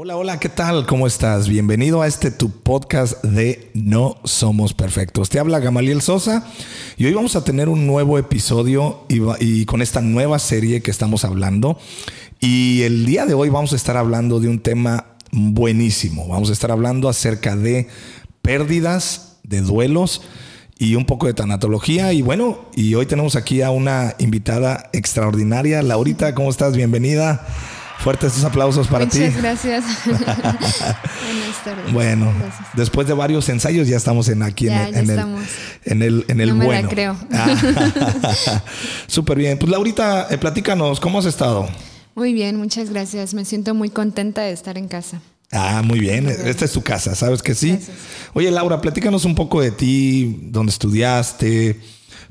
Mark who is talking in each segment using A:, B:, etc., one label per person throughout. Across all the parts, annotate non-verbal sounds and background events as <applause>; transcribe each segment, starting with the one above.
A: Hola, hola, ¿qué tal? ¿Cómo estás? Bienvenido a este tu podcast de No Somos Perfectos. Te habla Gamaliel Sosa y hoy vamos a tener un nuevo episodio y, con esta nueva serie que estamos hablando. Y el día de hoy vamos a estar hablando de un tema buenísimo. Vamos a estar hablando acerca de pérdidas, de duelos y un poco de tanatología. Y bueno, y hoy tenemos aquí a una invitada extraordinaria. Laurita, ¿cómo estás? Bienvenida. Fuertes estos aplausos para
B: ti.
A: Muchas
B: gracias. <laughs>
A: Bueno, después de varios ensayos ya estamos en aquí en, el, en, el, en el
B: no
A: bueno.
B: Me creo. <laughs>
A: Súper bien. Pues Laurita, eh, platícanos, ¿cómo has estado?
B: Muy bien, muchas gracias. Me siento muy contenta de estar en casa.
A: Ah, muy bien. Esta es tu casa, ¿sabes que sí? Oye, Laura, platícanos un poco de ti, dónde estudiaste,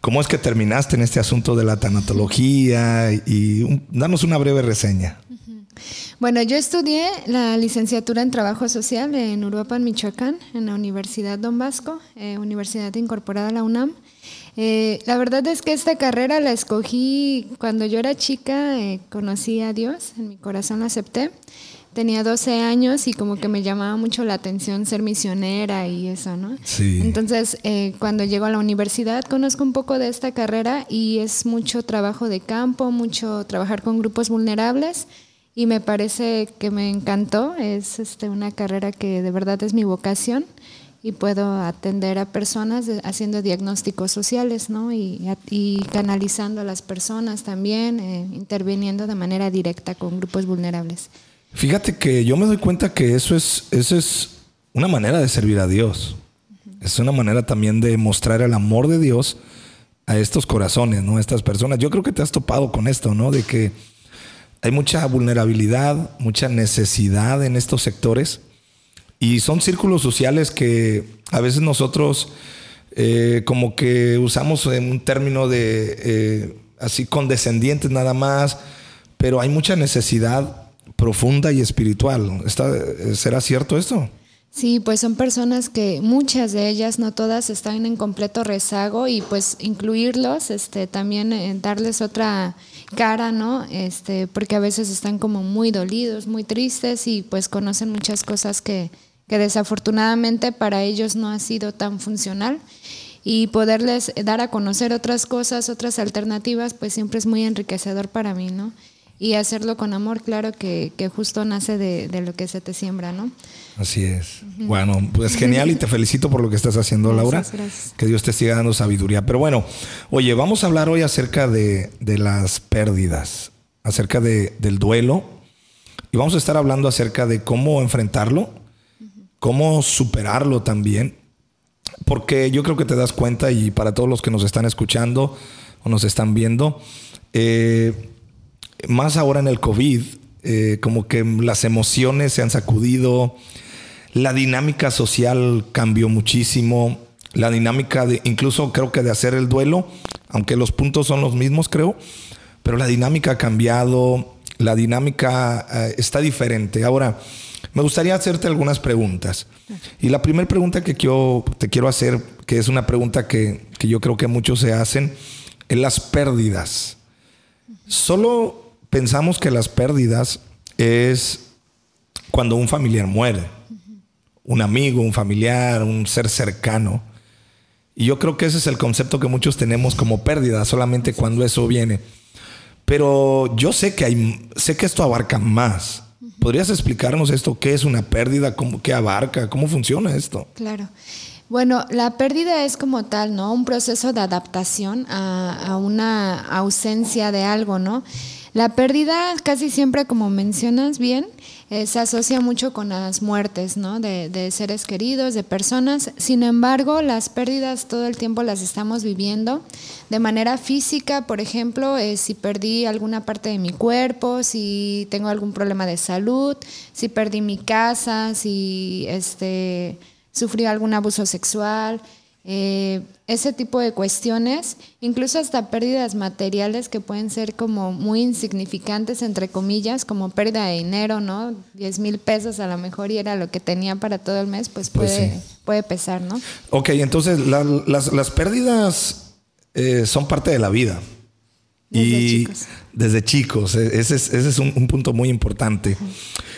A: cómo es que terminaste en este asunto de la tanatología y danos una breve reseña.
B: Bueno, yo estudié la licenciatura en Trabajo Social en Uruapan, Michoacán, en la Universidad Don Vasco, eh, Universidad incorporada a la UNAM. Eh, la verdad es que esta carrera la escogí cuando yo era chica, eh, conocí a Dios, en mi corazón la acepté. Tenía 12 años y como que me llamaba mucho la atención ser misionera y eso, ¿no?
A: Sí.
B: Entonces, cuando llego a la universidad conozco un poco de esta carrera y es mucho trabajo de campo, mucho trabajar con grupos vulnerables y me parece que me encantó. Es este, una carrera que de verdad es mi vocación y puedo atender a personas haciendo diagnósticos sociales ¿no? y, canalizando a las personas también, eh, interviniendo de manera directa con grupos vulnerables.
A: Fíjate que yo me doy cuenta que eso es, eso es una manera de servir a Dios. Es una manera también de mostrar el amor de Dios a estos corazones, ¿no? A estas personas. Yo creo que te has topado con esto, ¿no? De que hay mucha vulnerabilidad, mucha necesidad en estos sectores y son círculos sociales que a veces nosotros eh, como que usamos un término de eh, así condescendientes nada más, pero hay mucha necesidad profunda y espiritual. ¿Será cierto esto?
B: Sí, pues son personas que muchas de ellas, no todas, están en completo rezago y pues incluirlos, este, también eh, darles otra cara, ¿no? Este, porque a veces están como muy dolidos, muy tristes y pues conocen muchas cosas que, que desafortunadamente para ellos no ha sido tan funcional y poderles dar a conocer otras cosas, otras alternativas, pues siempre es muy enriquecedor para mí, ¿no? Y hacerlo con amor, claro que, que justo nace de, de, lo que se te siembra, ¿no?
A: Así es. Bueno, pues genial y te felicito por lo que estás haciendo, Laura.
B: Gracias.
A: Que Dios te siga dando sabiduría. Pero bueno, oye, vamos a hablar hoy acerca de, de las pérdidas, acerca de, del duelo. Y vamos a estar hablando acerca de cómo enfrentarlo, cómo superarlo también. Porque yo creo que te das cuenta, y para todos los que nos están escuchando o nos están viendo, eh, más ahora en el COVID, eh, como que las emociones se han sacudido, la dinámica social cambió muchísimo, la dinámica de, incluso creo que de hacer el duelo, aunque los puntos son los mismos, creo, pero la dinámica ha cambiado, la dinámica eh, está diferente. Ahora, me gustaría hacerte algunas preguntas. Y la primera pregunta que yo te quiero hacer, que es una pregunta que, que yo creo que muchos se hacen, es las pérdidas. Solo pensamos que las pérdidas es cuando un familiar muere, un amigo, un familiar, un ser cercano. Y yo creo que ese es el concepto que muchos tenemos como pérdida, solamente cuando eso viene. Pero yo sé que hay, sé que esto abarca más. ¿Podrías explicarnos esto? ¿Qué es una pérdida? ¿Cómo, ¿Qué abarca? ¿Cómo funciona esto?
B: Claro. Bueno, la pérdida es como tal, ¿no? Un proceso de adaptación a, a una ausencia de algo, ¿no? La pérdida casi siempre, como mencionas bien, eh, se asocia mucho con las muertes, ¿no? De, seres queridos, de personas. Sin embargo, las pérdidas todo el tiempo las estamos viviendo de manera física, por ejemplo, eh, si perdí alguna parte de mi cuerpo, si tengo algún problema de salud, si perdí mi casa, si este, sufrí algún abuso sexual. Eh, ese tipo de cuestiones, incluso hasta pérdidas materiales que pueden ser como muy insignificantes, entre comillas, como pérdida de dinero, ¿no? 10 mil pesos a lo mejor y era lo que tenía para todo el mes, pues, pues puede, puede pesar, ¿no?
A: Ok, entonces las, las, pérdidas eh, son parte de la vida.
B: Desde
A: y
B: chicos.
A: desde chicos, e, ese es, ese es un, punto muy importante.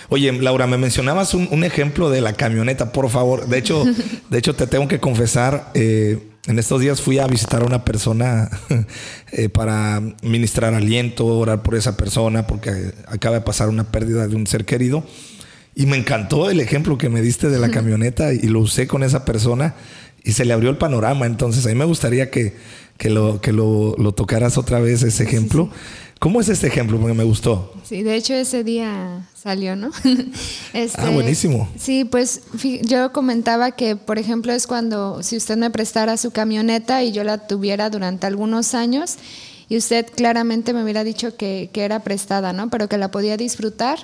A: Oye, Laura, me mencionabas un, ejemplo de la camioneta, por favor. De hecho, <laughs> de hecho te tengo que confesar, eh, en estos días fui a visitar a una persona <laughs> eh, para ministrar aliento, orar por esa persona, porque acaba de pasar una pérdida de un ser querido. Y me encantó el ejemplo que me diste de la <laughs> camioneta y lo usé con esa persona y se le abrió el panorama. Entonces, a mí me gustaría que, lo, que lo, tocaras otra vez ese ejemplo. ¿Cómo es este ejemplo? Porque me gustó.
B: Sí, de hecho ese día salió, ¿no? <laughs>
A: Este, ah, buenísimo.
B: Sí, pues yo comentaba que, por ejemplo, es cuando si usted me prestara su camioneta y yo la tuviera durante algunos años y usted claramente me hubiera dicho que, que era prestada, ¿no? Pero que la podía disfrutar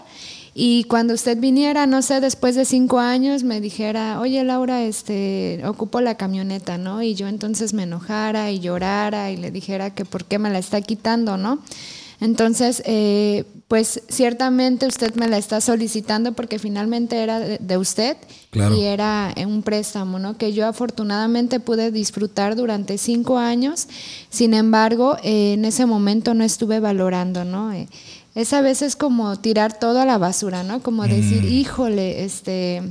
B: y cuando usted viniera, no sé, después de cinco años, me dijera, oye Laura, este, ocupo la camioneta, ¿no? Y yo entonces me enojara y llorara y le dijera que por qué me la está quitando, ¿no? Entonces, eh, pues ciertamente usted me la está solicitando porque finalmente era de, usted y era un préstamo, ¿no? Que yo afortunadamente pude disfrutar durante cinco años. Sin embargo, eh, en ese momento no estuve valorando, ¿no? Eh, es a veces como tirar todo a la basura, ¿no? Como decir, mm. híjole, este,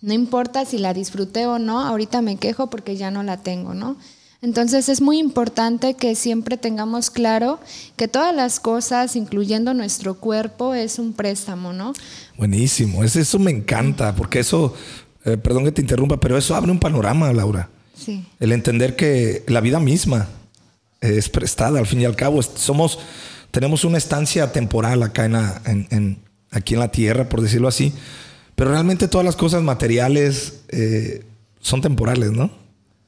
B: no importa si la disfruté o no, ahorita me quejo porque ya no la tengo, ¿no? Entonces es muy importante que siempre tengamos claro que todas las cosas, incluyendo nuestro cuerpo, es un préstamo, ¿no?
A: Buenísimo, eso me encanta, porque eso, eh, perdón que te interrumpa, pero eso abre un panorama, Laura. Sí. El entender que la vida misma es prestada, al fin y al cabo, somos tenemos una estancia temporal acá en, aquí en la tierra, por decirlo así, pero realmente todas las cosas materiales eh, son temporales, ¿no?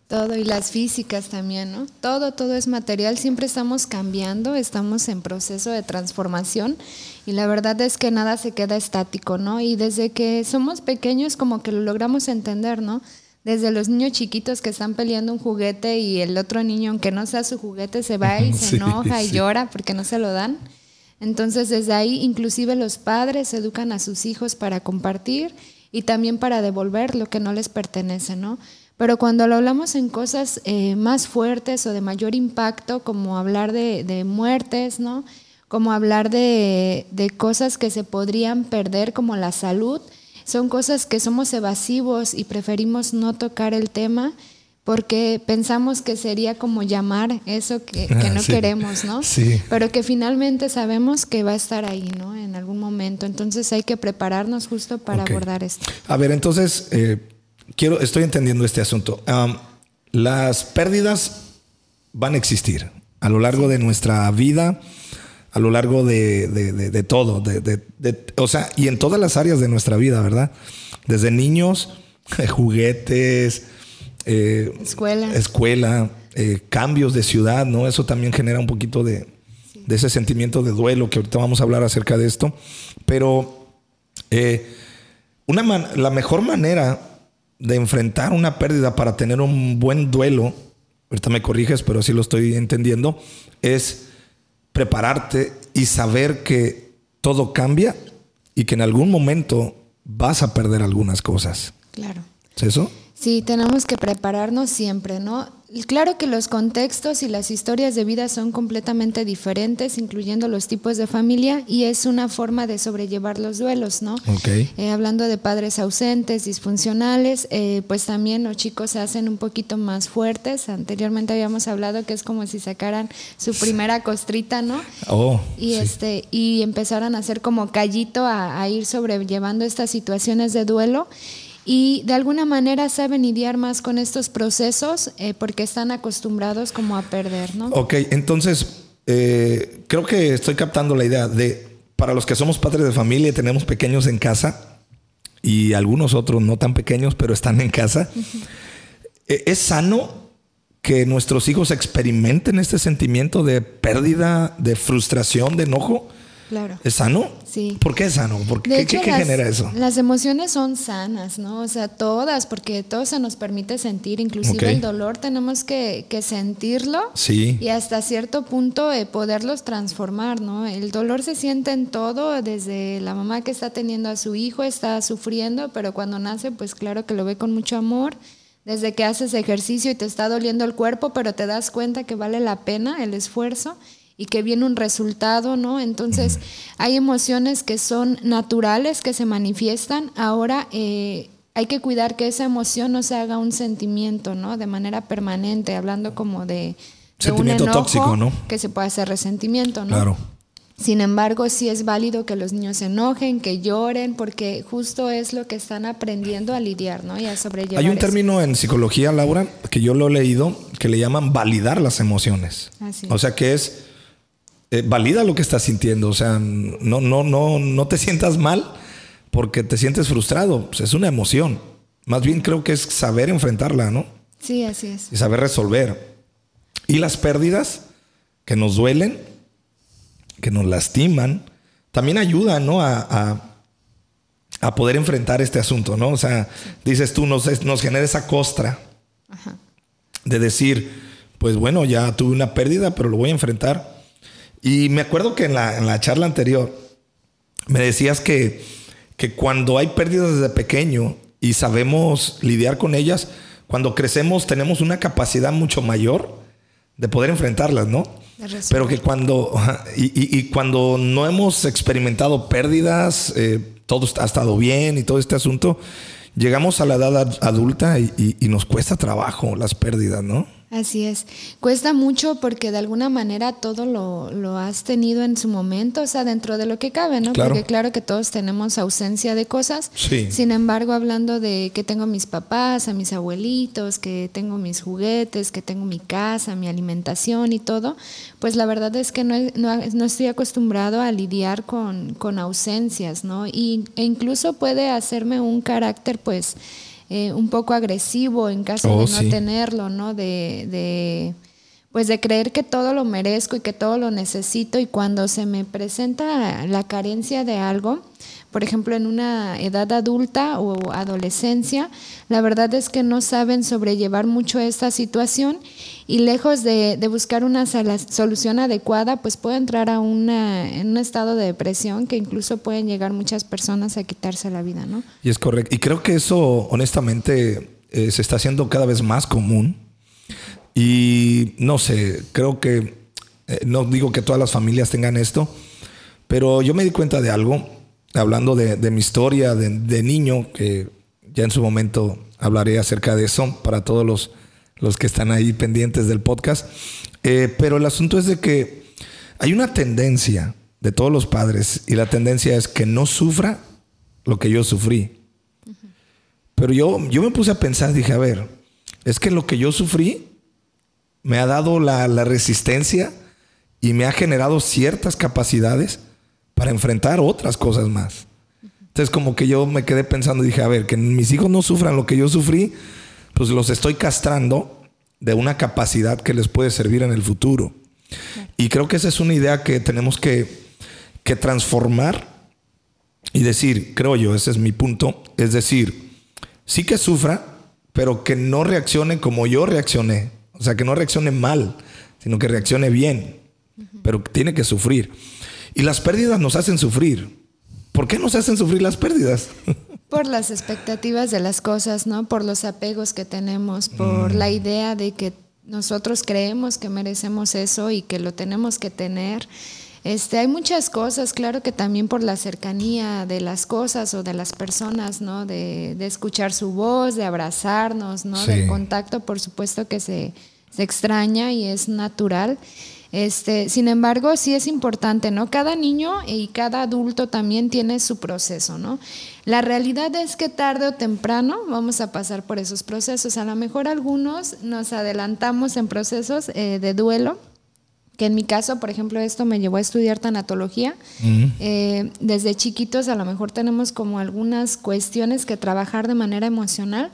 B: Todo, y las físicas también, ¿no? Todo, todo es material, siempre estamos cambiando, estamos en proceso de transformación y la verdad es que nada se queda estático, ¿no? Y desde que somos pequeños como que lo logramos entender, ¿no? Desde los niños chiquitos que están peleando un juguete y el otro niño, aunque no sea su juguete, se va y <laughs> se enoja y llora porque no se lo dan. Entonces desde ahí inclusive los padres educan a sus hijos para compartir y también para devolver lo que no les pertenece, ¿no? Pero cuando lo hablamos en cosas eh, más fuertes o de mayor impacto, como hablar de, de muertes, ¿no? Como hablar de, de cosas que se podrían perder, como la salud, son cosas que somos evasivos y preferimos no tocar el tema porque pensamos que sería como llamar eso que, no queremos, ¿no?
A: Sí.
B: Pero que finalmente sabemos que va a estar ahí, ¿no? En algún momento. Entonces hay que prepararnos justo para abordar esto.
A: A ver, entonces, eh, quiero, estoy entendiendo este asunto. las pérdidas van a existir a lo largo de nuestra vida a lo largo de, de, todo, o sea, y en todas las áreas de nuestra vida, ¿verdad? Desde niños, <laughs> juguetes,
B: eh, escuela,
A: escuela eh, cambios de ciudad, ¿no? Eso también genera un poquito de, ese sentimiento de duelo, que ahorita vamos a hablar acerca de esto. Pero eh, una la mejor manera de enfrentar una pérdida para tener un buen duelo, ahorita me corriges, pero así lo estoy entendiendo, es prepararte y saber que todo cambia y que en algún momento vas a perder algunas cosas.
B: Claro.
A: ¿Es eso?
B: Sí, tenemos que prepararnos siempre, ¿no? Claro que los contextos y las historias de vida son completamente diferentes, incluyendo los tipos de familia, y es una forma de sobrellevar los duelos, ¿no?
A: Okay.
B: Eh, hablando de padres ausentes, disfuncionales, eh, pues también los chicos se hacen un poquito más fuertes. Anteriormente habíamos hablado que es como si sacaran su primera costrita, ¿no?
A: Oh,
B: y este y empezaran a hacer como callito a, a ir sobrellevando estas situaciones de duelo y de alguna manera saben lidiar más con estos procesos eh, porque están acostumbrados como a perder, ¿no?
A: Ok, entonces eh, creo que estoy captando la idea de, para los que somos padres de familia y tenemos pequeños en casa y algunos otros no tan pequeños pero están en casa, eh, ¿es sano que nuestros hijos experimenten este sentimiento de pérdida, de frustración, de enojo?
B: Claro.
A: ¿Es sano?
B: Sí.
A: ¿Por qué es sano? ¿Qué, genera eso?
B: Las emociones son sanas, ¿no? O sea, todas, porque todo se nos permite sentir, inclusive el dolor tenemos que, sentirlo
A: sí.
B: y hasta cierto punto eh, poderlos transformar, ¿no? El dolor se siente en todo, desde la mamá que está teniendo a su hijo, está sufriendo, pero cuando nace, pues claro que lo ve con mucho amor. Desde que haces ejercicio y te está doliendo el cuerpo, pero te das cuenta que vale la pena el esfuerzo y que viene un resultado, ¿no? Entonces, hay emociones que son naturales, que se manifiestan. Ahora, eh, hay que cuidar que esa emoción no se haga un sentimiento, ¿no? De manera permanente, hablando como de,
A: sentimiento tóxico, ¿no?
B: Que se puede hacer resentimiento, ¿no?
A: Claro.
B: Sin embargo, sí es válido que los niños se enojen, que lloren, porque justo es lo que están aprendiendo a lidiar, ¿no? Y a sobrellevar.
A: Hay un término en psicología, Laura, que yo lo he leído, que le llaman validar las emociones.
B: Así.
A: O sea, que es eh, valida lo que estás sintiendo. O sea, no, no, no, no te sientas mal porque te sientes frustrado. Pues, es una emoción. Más bien creo que es saber enfrentarla, ¿no?
B: Sí, así es.
A: Y saber resolver. Y las pérdidas que nos duelen que nos lastiman, también ayudan, ¿no? A, a, poder enfrentar este asunto, ¿no? O sea, dices tú, nos, nos genera esa costra de decir, pues bueno, ya tuve una pérdida, pero lo voy a enfrentar. Y me acuerdo que en la, en la charla anterior me decías que, que cuando hay pérdidas desde pequeño y sabemos lidiar con ellas, cuando crecemos tenemos una capacidad mucho mayor de poder enfrentarlas, ¿no? Pero que cuando, y, cuando no hemos experimentado pérdidas, eh, todo ha estado bien y todo este asunto, llegamos a la edad adulta y, y nos cuesta trabajo las pérdidas, ¿no?
B: Así es. Cuesta mucho porque de alguna manera todo lo, has tenido en su momento, o sea, dentro de lo que cabe, ¿no? Porque claro que todos tenemos ausencia de cosas.
A: Sí.
B: Sin embargo, hablando de que tengo a mis papás, a mis abuelitos, que tengo mis juguetes, que tengo mi casa, mi alimentación y todo, pues la verdad es que no, no, estoy acostumbrado a lidiar con, con ausencias, ¿no? Y, e incluso puede hacerme un carácter, pues, eh, un poco agresivo en caso de oh, no tenerlo, ¿no? De, de, pues de creer que todo lo merezco y que todo lo necesito y cuando se me presenta la carencia de algo, por ejemplo, en una edad adulta o adolescencia, la verdad es que no saben sobrellevar mucho esta situación y lejos de, buscar una solución adecuada, pues puede entrar a una, en un estado de depresión que incluso pueden llegar muchas personas a quitarse la vida, ¿no?
A: Y es correcto. Y creo que eso, honestamente, eh, se está haciendo cada vez más común. Y no sé, creo que, eh, no digo que todas las familias tengan esto, pero yo me di cuenta de algo hablando de, mi historia de, niño, que ya en su momento hablaré acerca de eso para todos los, los que están ahí pendientes del podcast. Eh, pero el asunto es de que hay una tendencia de todos los padres y la tendencia es que no sufra lo que yo sufrí. Pero yo, yo me puse a pensar, dije, a ver, es que lo que yo sufrí me ha dado la, la resistencia y me ha generado ciertas capacidades para enfrentar otras cosas más. Entonces como que yo me quedé pensando y dije, a ver, que mis hijos no sufran lo que yo sufrí, pues los estoy castrando de una capacidad que les puede servir en el futuro. Y creo que esa es una idea que tenemos que, que transformar y decir, creo yo, ese es mi punto, es decir, sí que sufra, pero que no reaccione como yo reaccioné. O sea, que no reaccione mal, sino que reaccione bien, pero tiene que sufrir. Y las pérdidas nos hacen sufrir. ¿Por qué nos hacen sufrir las pérdidas? <laughs>
B: Por las expectativas de las cosas, ¿no? Por los apegos que tenemos, por mm. la idea de que nosotros creemos que merecemos eso y que lo tenemos que tener. Este, hay muchas cosas, claro que también por la cercanía de las cosas o de las personas, ¿no? De, escuchar su voz, de abrazarnos, ¿no? Del contacto, por supuesto que se, se extraña y es natural. Este, sin embargo, sí es importante, ¿no? Cada niño y cada adulto también tiene su proceso, ¿no? La realidad es que tarde o temprano vamos a pasar por esos procesos. A lo mejor algunos nos adelantamos en procesos eh, de duelo, que en mi caso, por ejemplo, esto me llevó a estudiar tanatología. Eh, desde chiquitos a lo mejor tenemos como algunas cuestiones que trabajar de manera emocional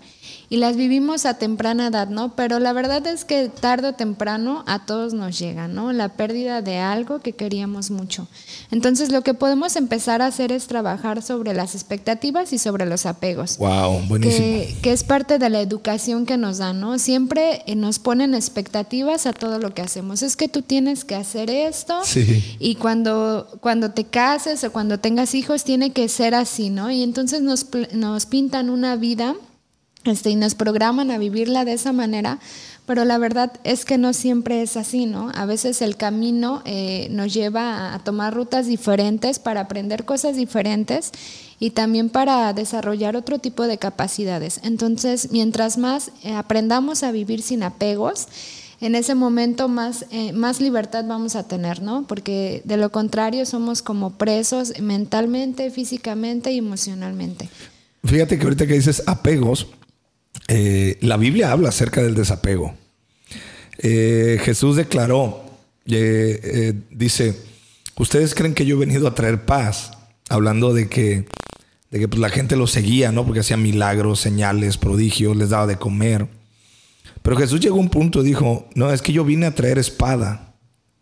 B: y las vivimos a temprana edad, ¿no? Pero la verdad es que tarde o temprano a todos nos llega, ¿no? La pérdida de algo que queríamos mucho. Entonces lo que podemos empezar a hacer es trabajar sobre las expectativas y sobre los apegos.
A: Wow, buenísimo.
B: Que, que es parte de la educación que nos dan, ¿no? Siempre eh, nos ponen expectativas a todo lo que hacemos. Es que tú tienes que hacer esto
A: sí.
B: y cuando, cuando te cases o cuando tengas hijos tiene que ser así, ¿no? Y entonces nos, nos pintan una vida este, y nos programan a vivirla de esa manera, pero la verdad es que no siempre es así, ¿no? A veces el camino eh, nos lleva a tomar rutas diferentes para aprender cosas diferentes y también para desarrollar otro tipo de capacidades. Entonces, mientras más eh, aprendamos a vivir sin apegos, en ese momento más, eh, más libertad vamos a tener, ¿no? Porque de lo contrario somos como presos mentalmente, físicamente y emocionalmente.
A: Fíjate que ahorita que dices apegos, eh, la Biblia habla acerca del desapego. Eh, Jesús declaró, dice, ustedes creen que yo he venido a traer paz, hablando de que, de que pues, la gente lo seguía, ¿no? Porque hacía milagros, señales, prodigios, les daba de comer. Pero Jesús llegó a un punto y dijo, no, es que yo vine a traer espada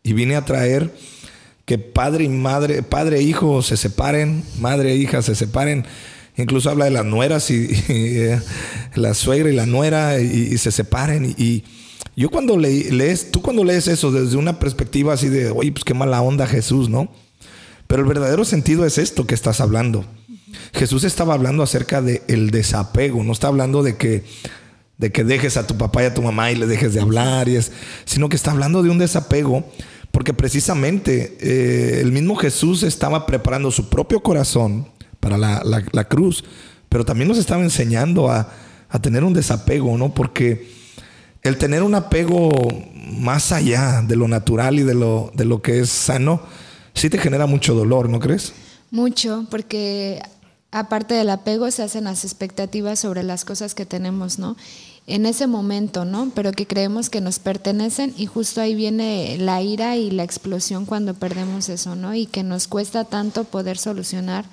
A: y vine a traer que padre y madre, padre e hijo se separen, madre e hija se separen. Incluso habla de las nueras y, eh, la suegra y la nuera y, se separen. Y, yo cuando lees, tú cuando lees eso desde una perspectiva así de, oye, pues qué mala onda Jesús, ¿no? Pero el verdadero sentido es esto que estás hablando. Jesús estaba hablando acerca del el desapego, no está hablando de que de que dejes a tu papá y a tu mamá y le dejes de hablar, y es, sino que está hablando de un desapego, porque precisamente eh, el mismo Jesús estaba preparando su propio corazón para la, cruz, pero también nos estaba enseñando a, tener un desapego, ¿no? Porque el tener un apego más allá de lo natural y de lo, de lo que es sano, sí te genera mucho dolor, ¿no crees?
B: Mucho, porque aparte del apego se hacen las expectativas sobre las cosas que tenemos, ¿no? En ese momento, ¿no? Pero que creemos que nos pertenecen y justo ahí viene la ira y la explosión cuando perdemos eso, ¿no? Y que nos cuesta tanto poder solucionar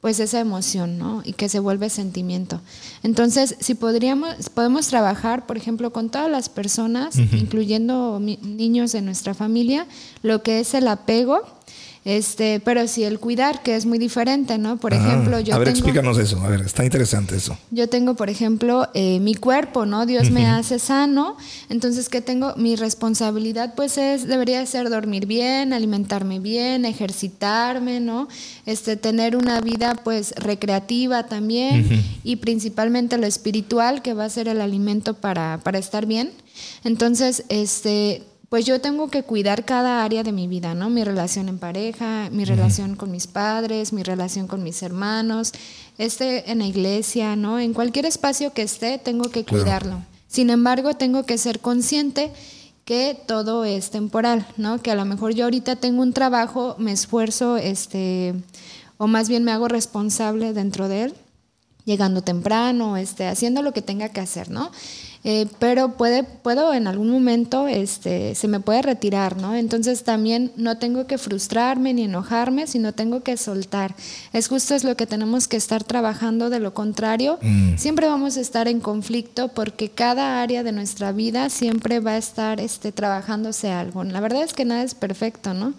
B: pues esa emoción, ¿no? Y que se vuelve sentimiento. Entonces, si podríamos, podemos trabajar, por ejemplo, con todas las personas, incluyendo niños de nuestra familia, lo que es el apego, este, pero sí el cuidar, que es muy diferente, ¿no? Por ejemplo,
A: yo. A ver, explícanos eso. A ver, está interesante eso.
B: Yo tengo, por ejemplo, eh, mi cuerpo, ¿no? Dios me hace sano. Entonces, ¿qué tengo? Mi responsabilidad, pues, es, debería ser dormir bien, alimentarme bien, ejercitarme, ¿no? Este, tener una vida, pues, recreativa también. Y principalmente lo espiritual, que va a ser el alimento para, para estar bien. Entonces, este pues yo tengo que cuidar cada área de mi vida, ¿no? Mi relación en pareja, mi relación con mis padres, mi relación con mis hermanos, este en la iglesia, ¿no? En cualquier espacio que esté, tengo que cuidarlo. Sin embargo, tengo que ser consciente que todo es temporal, ¿no? Que a lo mejor yo ahorita tengo un trabajo, me esfuerzo, este, o más bien me hago responsable dentro de él, llegando temprano, este, haciendo lo que tenga que hacer, ¿no? Eh, pero puede, puedo en algún momento, este, se me puede retirar, ¿no? Entonces también no tengo que frustrarme ni enojarme, sino tengo que soltar. Es justo es lo que tenemos que estar trabajando, de lo contrario, mm. siempre vamos a estar en conflicto porque cada área de nuestra vida siempre va a estar este, trabajándose algo. La verdad es que nada es perfecto, ¿no?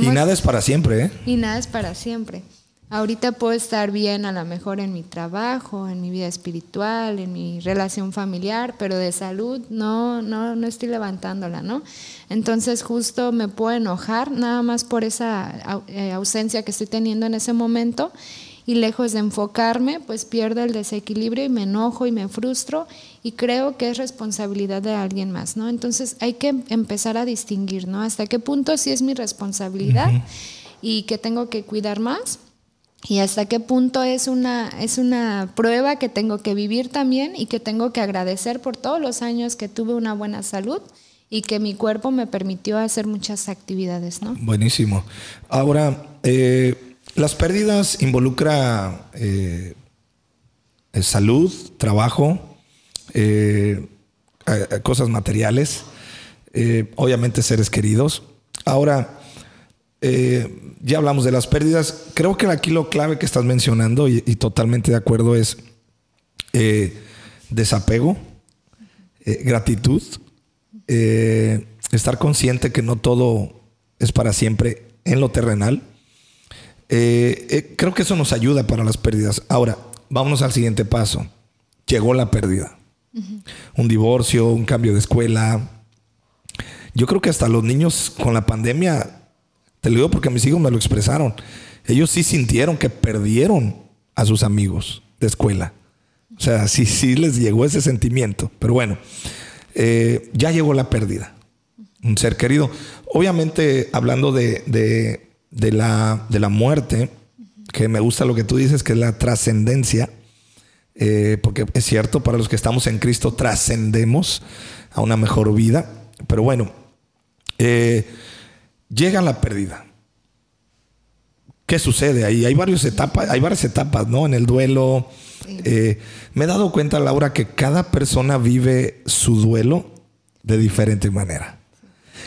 A: y nada es para siempre, ¿eh?
B: Y nada es para siempre. Ahorita puedo estar bien a lo mejor en mi trabajo, en mi vida espiritual, en mi relación familiar, pero de salud no, no, no estoy levantándola, ¿no? Entonces justo me puedo enojar nada más por esa eh, ausencia que estoy teniendo en ese momento y lejos de enfocarme, pues pierdo el desequilibrio y me enojo y me frustro y creo que es responsabilidad de alguien más, ¿no? Entonces hay que empezar a distinguir, ¿no? Hasta qué punto sí es mi responsabilidad y que tengo que cuidar más y hasta qué punto es una, es una prueba que tengo que vivir también y que tengo que agradecer por todos los años que tuve una buena salud y que mi cuerpo me permitió hacer muchas actividades, ¿no?
A: Buenísimo. Ahora, eh, las pérdidas involucra eh, salud, trabajo, eh, cosas materiales, obviamente seres queridos. Ahora, eh, ya hablamos de las pérdidas. Creo que aquí lo clave que estás mencionando y, totalmente de acuerdo es eh, desapego, eh, gratitud, estar consciente que no todo es para siempre en lo terrenal. creo que eso nos ayuda para las pérdidas. Ahora, vámonos al siguiente paso. Llegó la pérdida. Un divorcio, un cambio de escuela. Yo creo que hasta los niños con la pandemia te lo digo porque mis hijos me lo expresaron. Ellos sí sintieron que perdieron a sus amigos de escuela. O sea, sí, sí les llegó ese sentimiento. Pero bueno, eh, ya llegó la pérdida. Un ser querido. Obviamente, hablando de, de, la, de la muerte, que me gusta lo que tú dices, que es la trascendencia, eh, porque es cierto, para los que estamos en Cristo trascendemos a una mejor vida. Pero bueno, eh, llega la pérdida. ¿Qué sucede ahí? Hay varias etapas, hay varias etapas, ¿no? En el duelo. Eh, me he dado cuenta, Laura, que cada persona vive su duelo de diferente manera.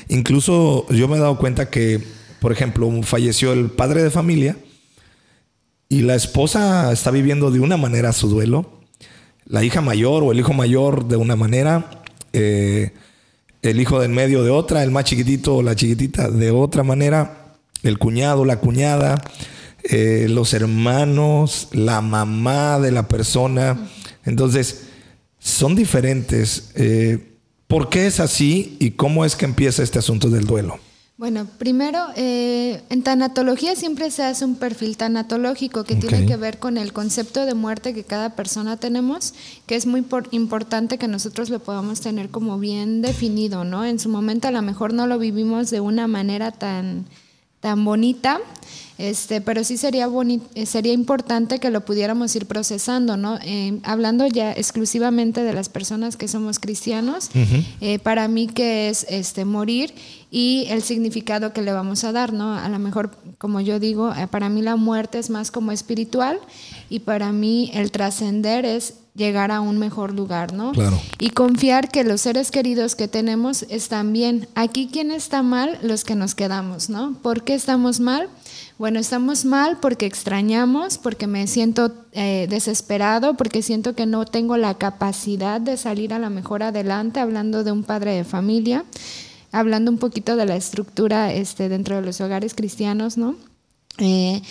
A: Incluso yo me he dado cuenta que, por ejemplo, falleció el padre de familia y la esposa está viviendo de una manera su duelo, la hija mayor o el hijo mayor de una manera, eh, el hijo del medio de otra, el más chiquitito o la chiquitita de otra manera el cuñado, la cuñada, eh, los hermanos, la mamá de la persona. Entonces, son diferentes. Eh, ¿Por qué es así y cómo es que empieza este asunto del duelo?
B: Bueno, primero, eh, en tanatología siempre se hace un perfil tanatológico que tiene que ver con el concepto de muerte que cada persona tenemos, que es muy importante que nosotros lo podamos tener como bien definido, ¿no? En su momento a lo mejor no lo vivimos de una manera tan tan bonita, este, pero sí sería, eh, sería importante que lo pudiéramos ir procesando, ¿no? Eh, hablando ya exclusivamente de las personas que somos cristianos, eh, para mí que es este, morir y el significado que le vamos a dar, ¿no? A lo mejor, como yo digo, para mí la muerte es más como espiritual y para mí el trascender es llegar a un mejor lugar, ¿no?
A: Claro.
B: Y confiar que los seres queridos que tenemos están bien. Aquí, ¿quién está mal? Los que nos quedamos, ¿no? ¿Por qué estamos mal? Bueno, estamos mal porque extrañamos, porque me siento eh, desesperado, porque siento que no tengo la capacidad de salir a la mejor adelante, hablando de un padre de familia, hablando un poquito de la estructura este, dentro de los hogares cristianos, ¿no? Eh,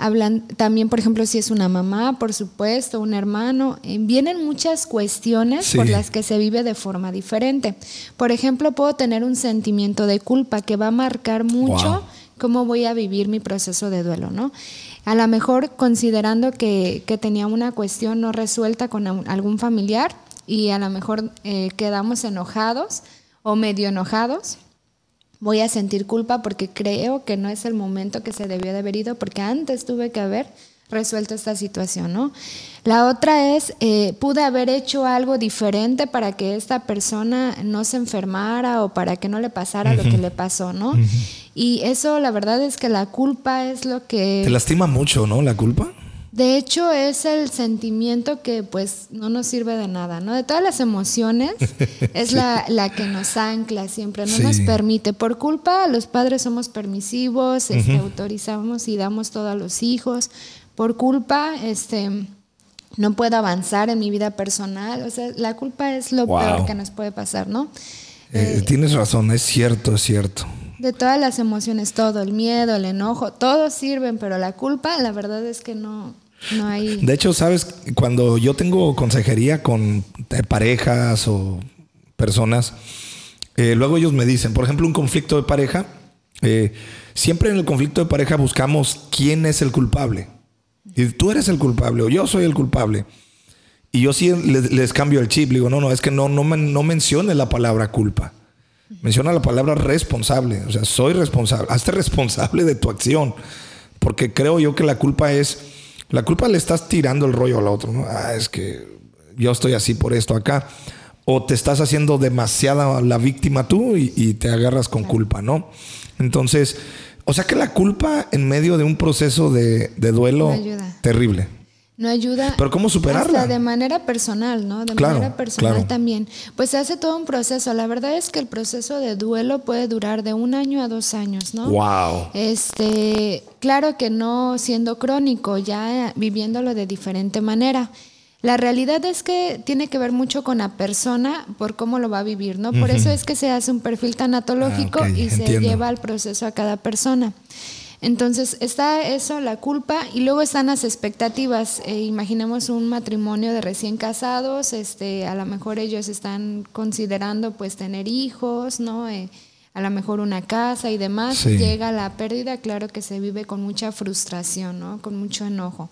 B: Hablan también, por ejemplo, si es una mamá, por supuesto, un hermano. Eh, vienen muchas cuestiones por las que se vive de forma diferente. Por ejemplo, puedo tener un sentimiento de culpa que va a marcar mucho cómo voy a vivir mi proceso de duelo, ¿no? A lo mejor considerando que, tenía una cuestión no resuelta con algún familiar y a lo mejor eh, quedamos enojados o medio enojados voy a sentir culpa porque creo que no es el momento que se debió de haber ido porque antes tuve que haber resuelto esta situación, ¿no? La otra es, eh, pude haber hecho algo diferente para que esta persona no se enfermara o para que no le pasara lo que le pasó, ¿no? Y eso, la verdad es que la culpa es lo que...
A: Te lastima mucho, ¿no? La culpa.
B: De hecho, es el sentimiento que pues no nos sirve de nada, ¿no? De todas las emociones, <laughs> es la, que nos ancla siempre, no nos permite. Por culpa, los padres somos permisivos, este, autorizamos y damos todo a los hijos. Por culpa, este, no puedo avanzar en mi vida personal. O sea, la culpa es lo peor que nos puede pasar, ¿no?
A: Eh, eh, tienes razón, es cierto, es cierto.
B: De todas las emociones, todo, el miedo, el enojo, todos sirven, pero la culpa, la verdad es que no, no hay.
A: De hecho, sabes, cuando yo tengo consejería con eh, parejas o personas, eh, luego ellos me dicen, por ejemplo, un conflicto de pareja, eh, siempre en el conflicto de pareja buscamos quién es el culpable. Y tú eres el culpable o yo soy el culpable. Y yo sí les, cambio el chip, digo, no, no, es que no, no, no mencione la palabra culpa. Menciona la palabra responsable. O sea, soy responsable. Hazte responsable de tu acción. Porque creo yo que la culpa es. La culpa le estás tirando el rollo al otro. ¿no? Ah, es que yo estoy así por esto acá. O te estás haciendo demasiada la víctima tú y, te agarras con culpa, ¿no? Entonces, o sea que la culpa en medio de un proceso de, duelo terrible
B: no ayuda.
A: Pero ¿cómo superarla?
B: de manera personal, ¿no? De manera personal también. Pues se hace todo un proceso. La verdad es que el proceso de duelo puede durar de un año a dos años, ¿no?
A: Wow.
B: Este, claro que no siendo crónico, ya viviéndolo de diferente manera. La realidad es que tiene que ver mucho con la persona por cómo lo va a vivir, ¿no? Por eso es que se hace un perfil tanatológico ah, y se lleva el proceso a cada persona. Entonces está eso, la culpa, y luego están las expectativas. Eh, imaginemos un matrimonio de recién casados, este, a lo mejor ellos están considerando pues tener hijos, ¿no? Eh, a lo mejor una casa y demás,
A: Sí.
B: llega la pérdida, claro que se vive con mucha frustración, ¿no? Con mucho enojo.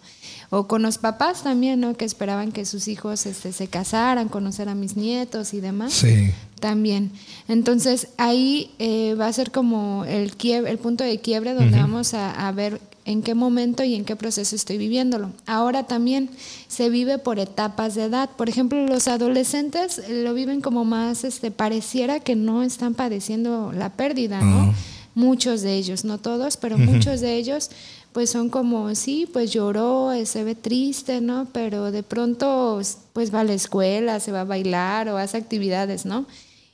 B: O con los papás también, ¿no? Que esperaban que sus hijos este, se casaran, conocer a mis nietos y demás.
A: Sí.
B: También. Entonces ahí eh, va a ser como el, quiebre, el punto de quiebre donde vamos a, a ver en qué momento y en qué proceso estoy viviéndolo. Ahora también se vive por etapas de edad. Por ejemplo, los adolescentes eh, lo viven como más, este, pareciera que no están padeciendo la pérdida, ¿no?
A: Ah.
B: Muchos de ellos, no todos, pero muchos de ellos pues son como, sí, pues lloró, eh, se ve triste, ¿no? Pero de pronto pues va a la escuela, se va a bailar o hace actividades, ¿no?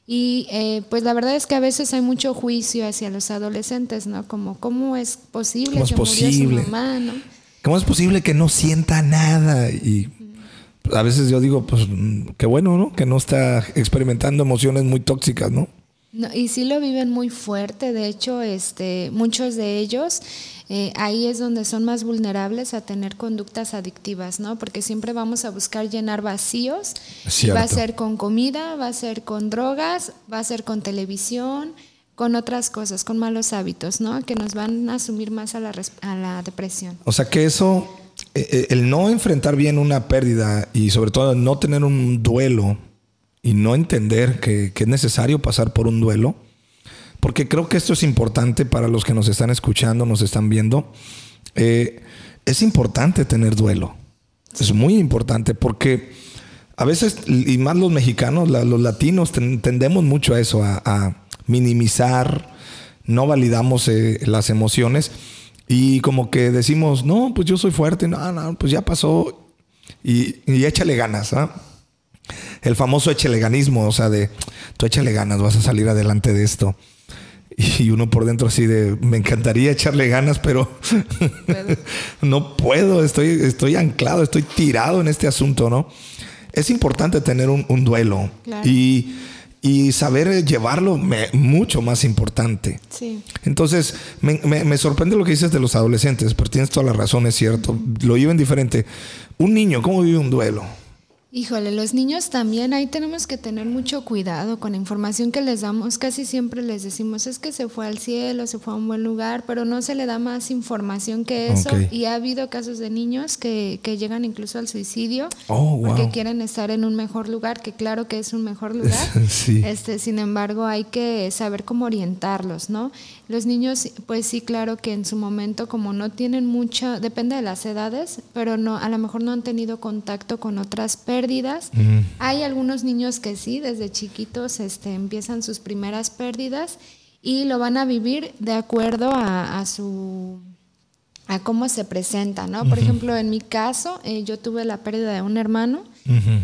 B: Y eh, pues la verdad es que a veces hay mucho juicio hacia los adolescentes, ¿no? Como, ¿cómo es posible
A: ¿Cómo es
B: que murió
A: posible?
B: su mamá, ¿no?
A: ¿Cómo es posible que no sienta nada? Y a veces yo digo, pues qué bueno, ¿no? Que no está experimentando emociones muy tóxicas, ¿no?
B: No, y sí lo viven muy fuerte, de hecho, este, muchos de ellos eh, ahí es donde son más vulnerables a tener conductas adictivas, ¿no? Porque siempre vamos a buscar llenar vacíos. Y va a ser con comida, va a ser con drogas, va a ser con televisión, con otras cosas, con malos hábitos, ¿no? Que nos van a sumir más a la, res- a la depresión.
A: O sea que eso, eh, eh, el no enfrentar bien una pérdida y sobre todo no tener un duelo y no entender que, que es necesario pasar por un duelo, porque creo que esto es importante para los que nos están escuchando, nos están viendo, eh, es importante tener duelo. Es muy importante porque a veces, y más los mexicanos, la- los latinos, ten- tendemos mucho a eso, a, a minimizar, no validamos eh, las emociones y como que decimos, no, pues yo soy fuerte, no, no, pues ya pasó y, y échale ganas, ¿ah? El famoso écheleganismo, o sea, de tú échale ganas, vas a salir adelante de esto. <laughs> Y uno por dentro así de, me encantaría echarle ganas, pero <laughs> no puedo, estoy, estoy anclado, estoy tirado en este asunto, ¿no? Es importante tener un, un duelo
B: Claro.
A: y, y saber llevarlo me- mucho más importante.
B: Sí.
A: Entonces, me, me- me sorprende lo que dices de los adolescentes, pero tienes toda la razón, es cierto. Lo viven diferente. Un niño, ¿cómo vive un duelo?
B: Híjole, los niños también, ahí tenemos que tener mucho cuidado con la información que les damos. Casi siempre les decimos, es que se fue al cielo, se fue a un buen lugar, pero no se le da más información que eso. Y ha habido casos de niños que, que llegan incluso al suicidio
A: Oh,
B: porque quieren estar en un mejor lugar, que claro que es un mejor lugar. <laughs>
A: Sí.
B: Este, sin embargo, hay que saber cómo orientarlos, ¿no? Los niños, pues sí, claro que en su momento, como no tienen mucha, depende de las edades, pero no, a lo mejor no han tenido contacto con otras pérdidas. Hay algunos niños que sí, desde chiquitos, este, empiezan sus primeras pérdidas y lo van a vivir de acuerdo a, a su a cómo se presenta, ¿no? Por ejemplo, en mi caso, eh, yo tuve la pérdida de un hermano,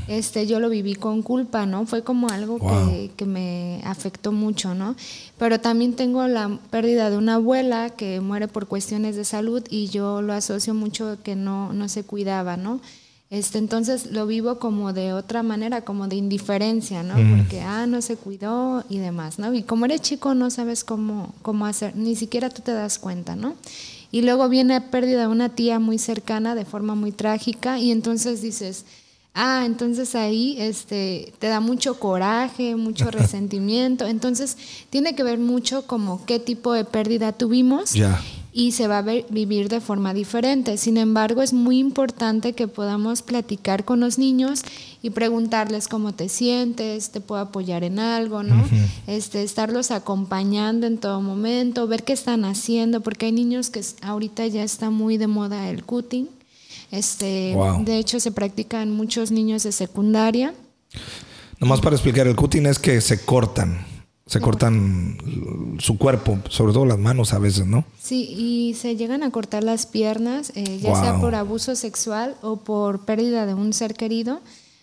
B: este, yo lo viví con culpa, ¿no? Fue como algo
A: Wow.
B: que, que me afectó mucho, ¿no? Pero también tengo la pérdida de una abuela que muere por cuestiones de salud y yo lo asocio mucho que no, no se cuidaba, ¿no? Este, entonces lo vivo como de otra manera, como de indiferencia, ¿no? Porque, ah, no se cuidó y demás, ¿no? Y como eres chico no sabes cómo, cómo hacer, ni siquiera tú te das cuenta, ¿no? Y luego viene la pérdida de una tía muy cercana de forma muy trágica y entonces dices, ah, entonces ahí este, te da mucho coraje, mucho <laughs> resentimiento. Entonces tiene que ver mucho como qué tipo de pérdida tuvimos
A: Ya.
B: Y se va a ver- vivir de forma diferente. Sin embargo, es muy importante que podamos platicar con los niños y preguntarles cómo te sientes, te puedo apoyar en algo, ¿no? este, estarlos acompañando en todo momento, ver qué están haciendo, porque hay niños que ahorita ya está muy de moda el cutting. Este,
A: Wow.
B: De hecho, se practica en muchos niños de secundaria.
A: Nomás para explicar, el cutting es que se cortan. Se cortan su cuerpo, sobre todo las manos a veces, ¿no?
B: Sí, y se llegan a cortar las piernas, eh, ya sea
A: Wow.
B: por abuso sexual o por pérdida de un ser querido.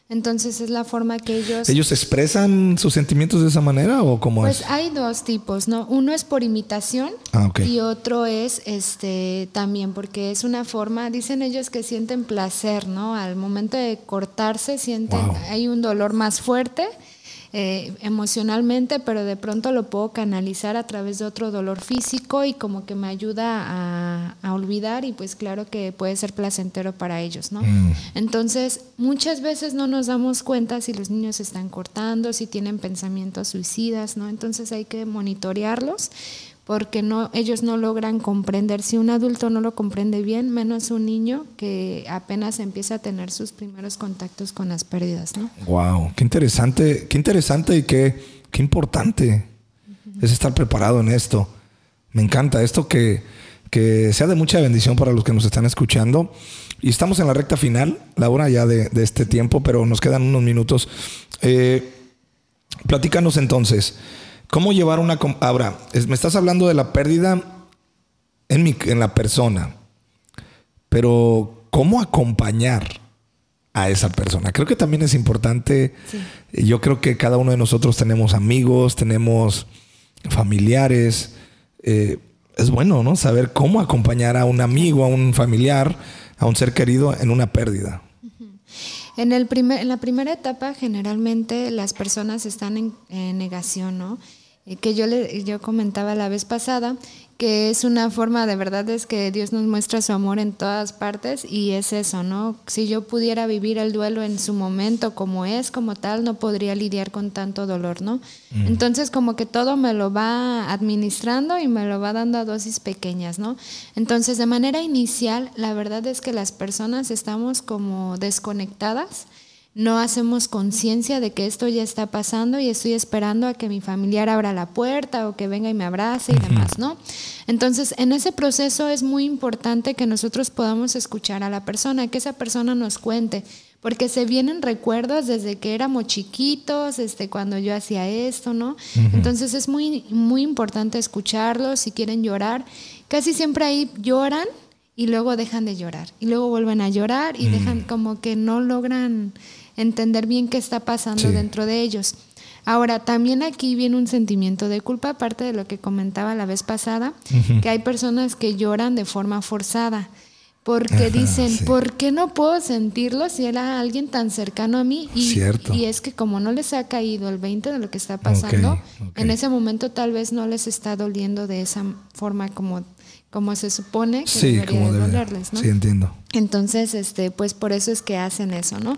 B: Entonces es la forma que ellos...
A: ¿Ellos expresan sus sentimientos de esa manera o cómo
B: pues
A: es?
B: hay dos tipos, ¿no? Uno es por imitación
A: Ah, ok.
B: y otro es este también porque es una forma, dicen ellos que sienten placer, ¿no? Al momento de cortarse sienten,
A: Wow.
B: hay un dolor más fuerte eh, emocionalmente, pero de pronto lo puedo canalizar a través de otro dolor físico y como que me ayuda a, a olvidar y pues claro que puede ser placentero para ellos, ¿no?
A: Mm.
B: Entonces, muchas veces no nos damos cuenta si los niños se están cortando, si tienen pensamientos suicidas, ¿no? Entonces hay que monitorearlos porque no, ellos no logran comprender. Si un adulto no lo comprende bien, menos un niño que apenas empieza a tener sus primeros contactos con las pérdidas, ¿no?
A: Wow, qué interesante, qué interesante y qué, qué importante es estar preparado en esto. Me encanta esto que, que sea de mucha bendición para los que nos están escuchando. Y estamos en la recta final, la hora ya de, de este tiempo, pero nos quedan unos minutos. Eh, platícanos entonces. ¿Cómo llevar una... Ahora, me estás hablando de la pérdida en, mi, en la persona, pero ¿cómo acompañar a esa persona? Creo que también es importante. Sí. Yo creo que cada uno de nosotros tenemos amigos, tenemos familiares. Eh, es bueno, ¿no? Saber cómo acompañar a un amigo, a un familiar, a un ser querido en una pérdida.
B: En, el primer, en la primera etapa, generalmente las personas están en, en negación, ¿no? Que yo, le, yo comentaba la vez pasada, que es una forma de verdad es que Dios nos muestra su amor en todas partes y es eso, ¿no? Si yo pudiera vivir el duelo en su momento como es, como tal, no podría lidiar con tanto dolor, ¿no? Mm. Entonces como que todo me lo va administrando y me lo va dando a dosis pequeñas, ¿no? Entonces de manera inicial, la verdad es que las personas estamos como desconectadas no hacemos conciencia de que esto ya está pasando y estoy esperando a que mi familiar abra la puerta o que venga y me abrace y demás, ¿no? Entonces, en ese proceso es muy importante que nosotros podamos escuchar a la persona, que esa persona nos cuente, porque se vienen recuerdos desde que éramos chiquitos, este, cuando yo hacía esto, ¿no? Entonces es muy, muy importante escucharlos, si quieren llorar, casi siempre ahí lloran y luego dejan de llorar, y luego vuelven a llorar y dejan como que no logran entender bien qué está pasando sí. dentro de ellos. Ahora, también aquí viene un sentimiento de culpa, aparte de lo que comentaba la vez pasada, uh -huh. que hay personas que lloran de forma forzada, porque Ajá, dicen, sí. ¿por qué no puedo sentirlo si era alguien tan cercano a mí? Y, y, es que como no les ha caído el 20 de lo que está pasando, okay, okay. en ese momento tal vez no les está doliendo de esa forma como como se supone que
A: sí,
B: debería
A: como
B: de
A: debe.
B: dolerles, ¿no?
A: Sí, entiendo.
B: Entonces, este, pues por eso es que hacen eso, ¿no?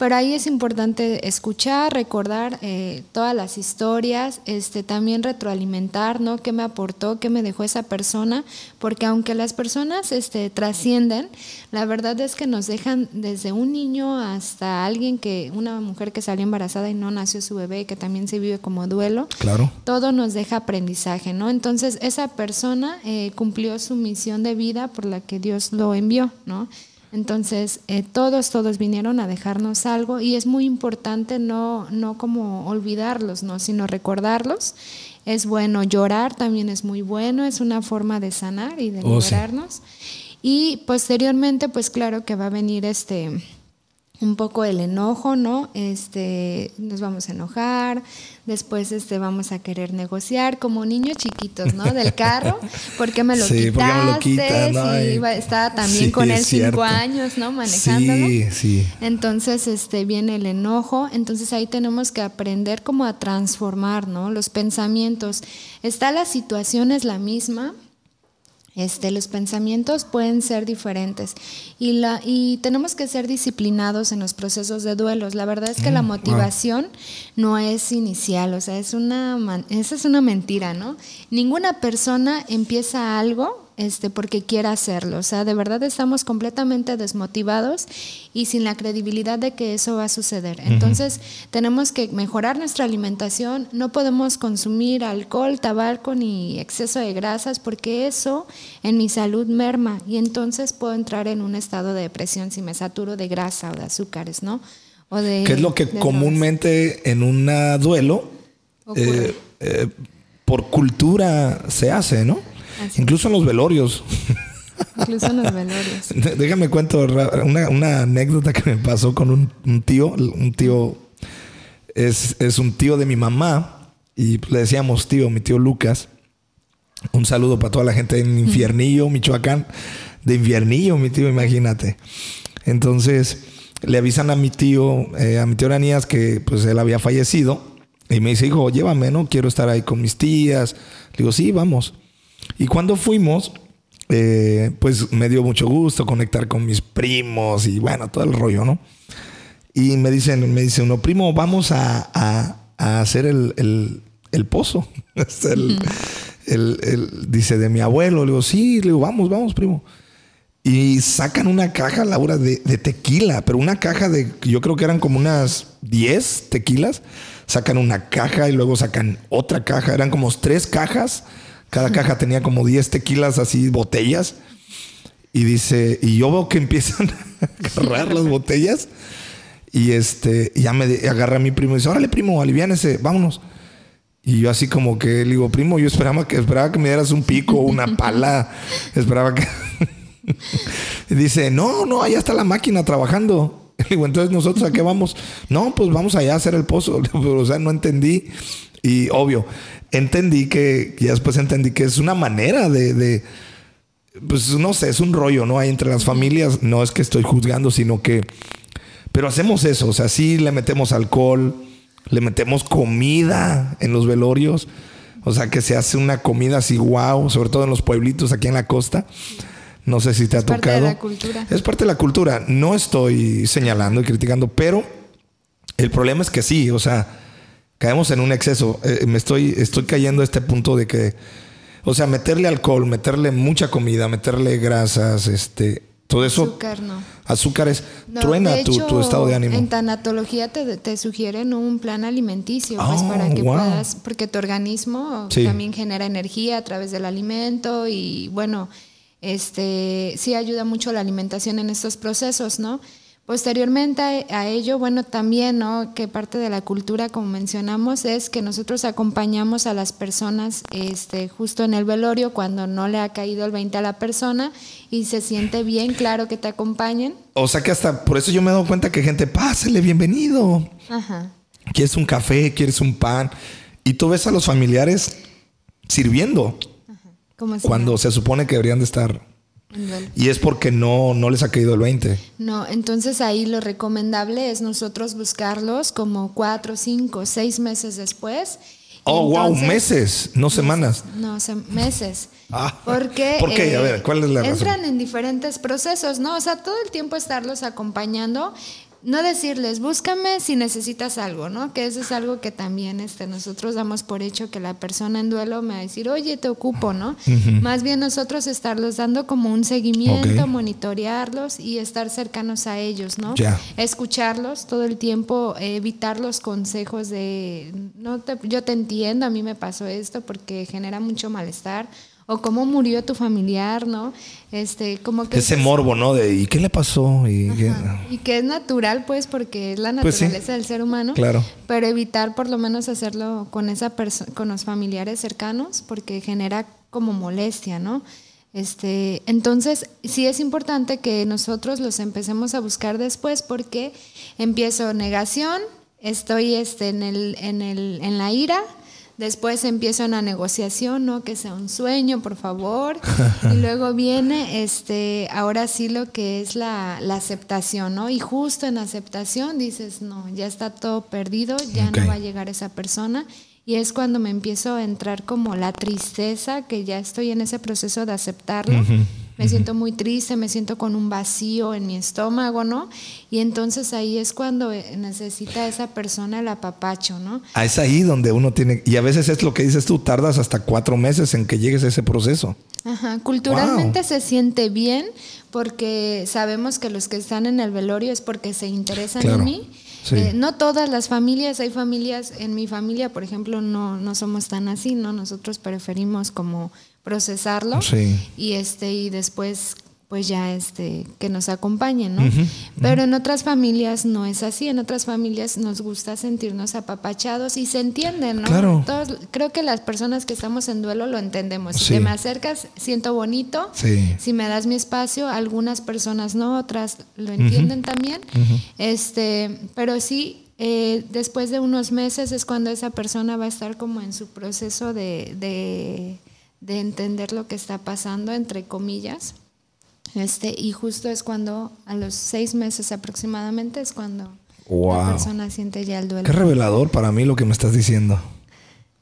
B: Pero ahí es importante escuchar, recordar eh, todas las historias, este, también retroalimentar, ¿no? ¿Qué me aportó, qué me dejó esa persona? Porque aunque las personas este, trascienden, la verdad es que nos dejan desde un niño hasta alguien que, una mujer que salió embarazada y no nació su bebé, que también se vive como duelo.
A: Claro.
B: Todo nos deja aprendizaje, ¿no? Entonces, esa persona eh, cumplió su misión de vida por la que Dios lo envió, ¿no? Entonces, eh, todos, todos vinieron a dejarnos algo y es muy importante no, no como olvidarlos, ¿no? sino recordarlos. Es bueno llorar, también es muy bueno, es una forma de sanar y de
A: Oh, sí.
B: liberarnos. Y posteriormente, pues claro que va a venir este un poco el enojo, ¿no? Este, nos vamos a enojar, después este vamos a querer negociar como niños chiquitos, ¿no? Del carro, <laughs> ¿por qué me lo
A: Sí, ¿por qué me lo
B: quitaste?
A: No, ay.
B: iba- estaba también
A: Sí,
B: con él cinco años, ¿no? Manejándolo.
A: Sí, sí.
B: Entonces, este, viene el enojo, entonces ahí tenemos que aprender como a transformar, ¿no? Los pensamientos. Está la situación es la misma, este, los pensamientos pueden ser diferentes y, la, y tenemos que ser disciplinados en los procesos de duelos. La verdad es que la
A: Mm, wow.
B: motivación no es inicial, o sea, es una, esa es una mentira, ¿no? Ninguna persona empieza algo este, porque quiera hacerlo, o sea, de verdad estamos completamente desmotivados y sin la credibilidad de que eso va a suceder. Entonces, tenemos que mejorar nuestra alimentación, no podemos consumir alcohol, tabaco ni exceso de grasas porque eso en mi salud merma y entonces puedo entrar en un estado de depresión si me saturo de grasa o de azúcares, ¿no? O de,
A: Que es lo que comúnmente en un duelo, eh, eh, por cultura se hace, ¿no?
B: Así.
A: Incluso en los velorios.
B: Incluso en los velorios. <laughs>
A: Déjame cuento una, una anécdota que me pasó con un, un tío. Un tío es, es un tío de mi mamá y le decíamos tío, mi tío Lucas. Un saludo para toda la gente en Infiernillo, Michoacán. De Infiernillo, mi tío, imagínate. Entonces le avisan a mi tío, eh, a mi tío Ananías que pues él había fallecido Y me dice, hijo, llévame, ¿no? Quiero estar ahí con mis tías. Le digo, sí, vamos. Y cuando fuimos, eh, pues me dio mucho gusto conectar con mis primos y bueno, todo el rollo, ¿no? Y me dicen, me dice uno, primo, vamos a, a, hacer el, el, pozo. <laughs> el, dice, de mi abuelo. Le digo, sí, le digo, vamos, vamos, primo. Y sacan una caja, Laura, de, de tequila, pero una caja de, yo creo que eran como unas 10 tequilas. Sacan una caja y luego sacan otra caja. Eran como tres cajas cada caja tenía como 10 tequilas así, botellas. Y dice, y yo veo que empiezan <laughs> a agarrar las botellas. Y este, ya me agarra a mi primo y dice, órale primo, aliviánese, vámonos. Y yo así como que le digo, primo, yo esperaba que, esperaba que me dieras un pico una pala. esperaba que... <laughs> y dice, no, no, allá está la máquina trabajando. <laughs> Y digo, entonces nosotros a qué vamos? No, pues vamos allá a hacer el pozo. o sea, no entendí. Y obvio, entendí que, ya después entendí que es una manera de, pues no sé, es un rollo, ¿no? Hay entre las familias, no es que estoy juzgando, sino que, pero hacemos eso, o sea, sí le metemos alcohol, le metemos comida en los velorios, o sea, que se hace una comida así, wow, sobre todo en los pueblitos aquí en la costa. No sé si te ha tocado. Es parte de la cultura. Es parte de la cultura. No estoy señalando y criticando, pero el problema es que sí, o sea, caemos en un exceso. Eh, me estoy, estoy cayendo a este punto de que, o sea, meterle alcohol, meterle mucha comida, meterle grasas, este, todo eso.
B: Azúcar, no.
A: Azúcares, truena tu, estado de ánimo.
B: En tanatología te, te sugieren un plan alimenticio, pues para oh, que puedas, porque tu organismo también genera energía a través del alimento y bueno, este sí ayuda mucho la alimentación en estos procesos, ¿no? Posteriormente a ello, bueno, también, ¿no? Que parte de la cultura, como mencionamos, es que nosotros acompañamos a las personas este, justo en el velorio cuando no le ha caído el 20 a la persona y se siente bien, claro que te acompañen.
A: O sea que hasta por eso yo me he dado cuenta que gente, pásele, bienvenido. Ajá. Quieres un café, quieres un pan. Y tú ves a los familiares sirviendo. Ajá. cuando se supone que deberían de estar y es porque no, no les ha caído el 20.
B: No, entonces ahí lo recomendable es nosotros buscarlos como cuatro, cinco, seis meses después.
A: Oh, wow, meses, no semanas.
B: No, meses. <laughs> Ah, porque
A: ¿Por qué? A ver, ¿cuál es la
B: razón? Entran en diferentes procesos, ¿no? O sea, todo el tiempo estarlos acompañando no decirles, búscame si necesitas algo, ¿no? Que eso es algo que también este, nosotros damos por hecho que la persona en duelo me va a decir, oye, te ocupo, ¿no? Más bien nosotros estarlos dando como un seguimiento, monitorearlos y estar cercanos a ellos, ¿no? Escucharlos todo el tiempo, evitar los consejos de, no te, yo te entiendo, a mí me pasó esto porque genera mucho malestar o cómo murió tu familiar, ¿no? Este, como que
A: ese morbo, ¿no? De ¿y qué le pasó?
B: Y, que es natural, pues, porque es la pues naturaleza del ser humano.
A: Claro.
B: Pero evitar por lo menos hacerlo con esa persona, con los familiares cercanos, porque genera como molestia, ¿no? Este, entonces, sí es importante que nosotros los empecemos a buscar después, porque empiezo negación, estoy este, en, el, en, el, en la ira, Después empieza una negociación, no que sea un sueño, por favor. <laughs> y luego viene, este, ahora sí lo que es la, aceptación, ¿no? Y justo en aceptación dices, no, ya está todo perdido, ya no va a llegar esa persona. Y es cuando me empiezo a entrar como la tristeza, que ya estoy en ese proceso de aceptarlo me siento muy triste, me siento con un vacío en mi estómago, ¿no? Y entonces ahí es cuando eh, necesita esa persona el apapacho, ¿no?
A: Ah, es ahí donde uno tiene, y a veces es lo que dices tú, tardas hasta cuatro meses en que llegues a ese proceso.
B: Ajá, culturalmente se siente bien porque sabemos que los que están en el velorio es porque se interesan en mí. Eh, no todas las familias, hay familias, en mi familia, por ejemplo, no, no somos tan así, ¿no? Nosotros preferimos como procesarlo y este y después pues ya este que nos acompañen, ¿no? Pero en otras familias no es así, en otras familias nos gusta sentirnos apapachados y se entienden, ¿no? Todos, creo que las personas que estamos en duelo lo entendemos. Si te me acercas, siento bonito. Si me das mi espacio, algunas personas no, otras lo entienden también. Este, pero sí eh, después de unos meses es cuando esa persona va a estar como en su proceso de de entender lo que está pasando, entre comillas. Este, y justo es cuando, a los seis meses aproximadamente, es cuando la persona siente ya el duelo.
A: Qué revelador para mí lo que me estás diciendo.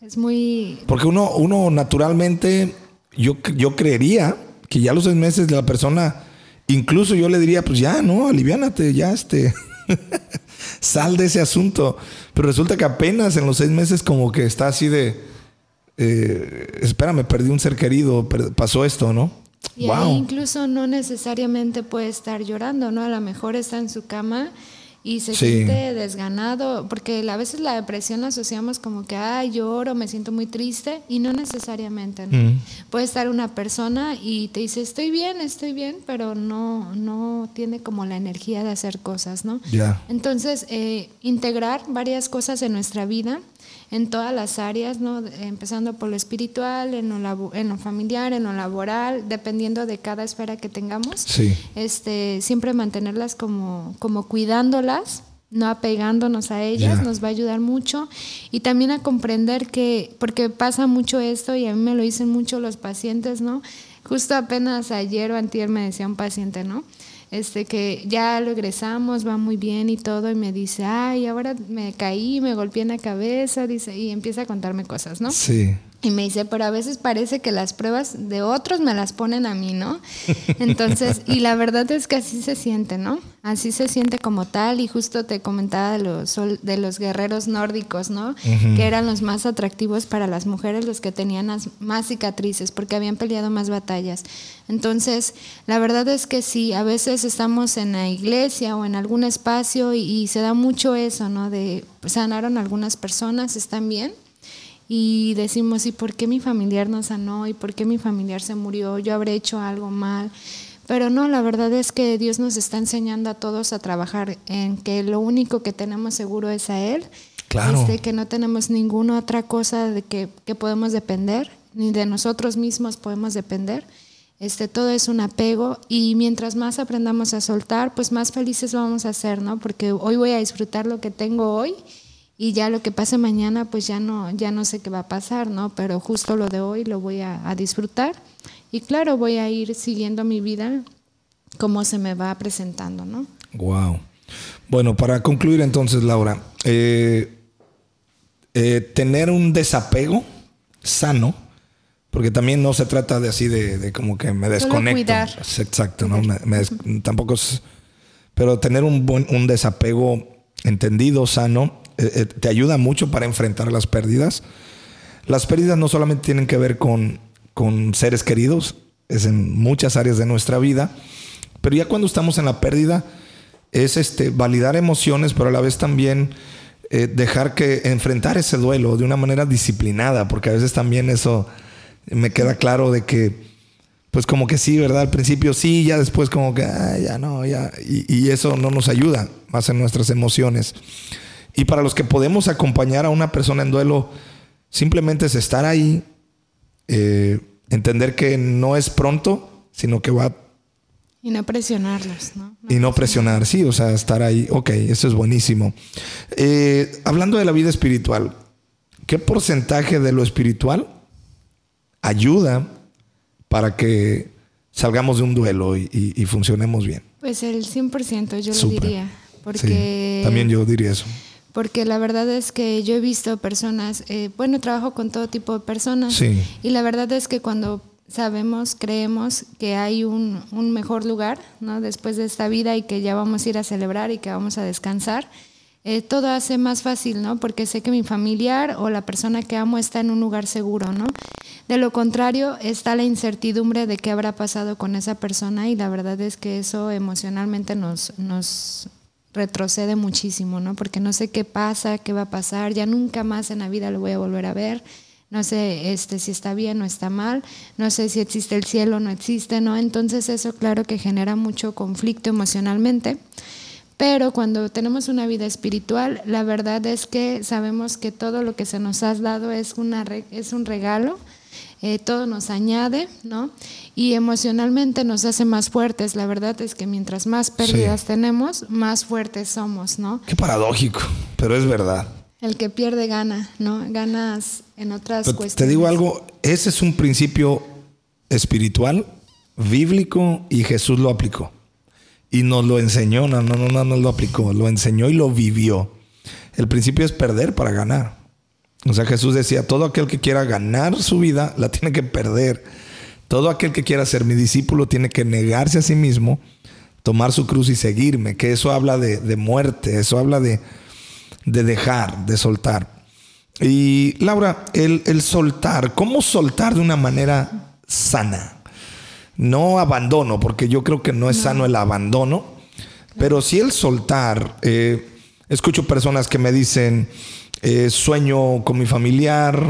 B: Es muy...
A: Porque uno, uno naturalmente, yo, yo creería que ya los seis meses de la persona, incluso yo le diría, pues ya, no, aliviánate, ya este, <laughs> sal de ese asunto. Pero resulta que apenas en los seis meses como que está así de, eh, espérame, perdí un ser querido, pasó esto, ¿no?
B: Y ahí incluso no necesariamente puede estar llorando, ¿no? A lo mejor está en su cama y se siente desganado, porque a veces la depresión la asociamos como que, ay, lloro, me siento muy triste, y no necesariamente, ¿no? Puede estar una persona y te dice, estoy bien, estoy bien, pero no, no tiene como la energía de hacer cosas, ¿no?
A: Ya.
B: Entonces, eh, integrar varias cosas en nuestra vida en todas las áreas, ¿no? empezando por lo espiritual, en lo, en lo familiar, en lo laboral, dependiendo de cada esfera que tengamos.
A: Sí.
B: Este, siempre mantenerlas como, como cuidándolas, no apegándonos a ellas, nos va a ayudar mucho. Y también a comprender que, porque pasa mucho esto y a mí me lo dicen mucho los pacientes, ¿no? Justo apenas ayer o antier me decía un paciente, ¿no? Este que ya lo egresamos, va muy bien y todo, y me dice, ay, ahora me caí, me golpeé en la cabeza, dice, y empieza a contarme cosas, ¿no?
A: Sí.
B: Y me dice, pero a veces parece que las pruebas de otros me las ponen a mí, ¿no? Entonces, y la verdad es que así se siente, ¿no? Así se siente como tal. Y justo te comentaba de los, de los guerreros nórdicos, ¿no? Que eran los más atractivos para las mujeres, los que tenían más cicatrices, porque habían peleado más batallas. Entonces, la verdad es que sí, a veces estamos en la iglesia o en algún espacio y, y se da mucho eso, ¿no? De sanaron algunas personas, están bien y decimos, ¿y por qué mi familiar no sanó? ¿Y por qué mi familiar se murió? Yo habré hecho algo mal. Pero no, la verdad es que Dios nos está enseñando a todos a trabajar en que lo único que tenemos seguro es a Él.
A: Claro.
B: Este, que no tenemos ninguna otra cosa de que, que, podemos depender, ni de nosotros mismos podemos depender. Este, todo es un apego y mientras más aprendamos a soltar, pues más felices vamos a ser, ¿no? Porque hoy voy a disfrutar lo que tengo hoy y ya lo que pase mañana pues ya no ya no sé qué va a pasar no pero justo lo de hoy lo voy a, disfrutar y claro voy a ir siguiendo mi vida como se me va presentando no
A: wow bueno para concluir entonces Laura eh, eh, tener un desapego sano porque también no se trata de así de, como que me desconecto. exacto no tampoco es pero tener un buen un desapego entendido sano eh, eh, te ayuda mucho para enfrentar las pérdidas. Las pérdidas no solamente tienen que ver con, con seres queridos, es en muchas áreas de nuestra vida, pero ya cuando estamos en la pérdida es este, validar emociones, pero a la vez también eh, dejar que enfrentar ese duelo de una manera disciplinada, porque a veces también eso me queda claro de que, pues como que sí, ¿verdad? Al principio sí, ya después como que, ya no, ya, y eso no nos ayuda más en nuestras emociones. Y para los que podemos acompañar a una persona en duelo, simplemente es estar ahí, eh, entender que no es pronto, sino que va...
B: Y no presionarlos, ¿no?
A: y no presionar, sí, o sea, estar ahí, ok, eso es buenísimo. Eh, hablando de la vida espiritual, ¿qué porcentaje de lo espiritual ayuda para que salgamos de un duelo y, funcionemos bien?
B: Pues el 100% yo lo diría, porque...
A: también yo diría eso
B: porque la verdad es que yo he visto personas, eh, bueno, trabajo con todo tipo de personas
A: sí.
B: y la verdad es que cuando sabemos, creemos que hay un, un, mejor lugar ¿no? después de esta vida y que ya vamos a ir a celebrar y que vamos a descansar, eh, todo hace más fácil, ¿no? Porque sé que mi familiar o la persona que amo está en un lugar seguro, ¿no? De lo contrario, está la incertidumbre de qué habrá pasado con esa persona y la verdad es que eso emocionalmente nos, nos, retrocede muchísimo, ¿no? Porque no sé qué pasa, qué va a pasar, ya nunca más en la vida lo voy a volver a ver, no sé este, si está bien o está mal, no sé si existe el cielo o no existe, ¿no? Entonces eso claro que genera mucho conflicto emocionalmente. Pero cuando tenemos una vida espiritual, la verdad es que sabemos que todo lo que se nos ha dado es, una, es un regalo, eh, todo nos añade, ¿no? Y emocionalmente nos hace más fuertes. La verdad es que mientras más pérdidas tenemos, más fuertes somos, ¿no?
A: Qué paradójico, pero es verdad.
B: El que pierde gana, ¿no? Ganas en otras cuestiones.
A: Te digo algo, ese es un principio espiritual, bíblico, y Jesús lo aplicó. y nos lo enseñó, no, no, no, no lo aplicó, lo enseñó y lo vivió. El principio es perder para ganar. O sea, Jesús decía, todo aquel que quiera ganar su vida, la tiene que perder. Todo aquel que quiera ser mi discípulo tiene que negarse a sí mismo, tomar su cruz y seguirme, que eso habla de, muerte, eso habla de, de, dejar, de soltar. Y Laura, el, el soltar, ¿cómo soltar de una manera sana? No abandono, porque yo creo que no es sano el abandono, pero sí el soltar. Eh, escucho personas que me dicen, eh, sueño con mi familiar,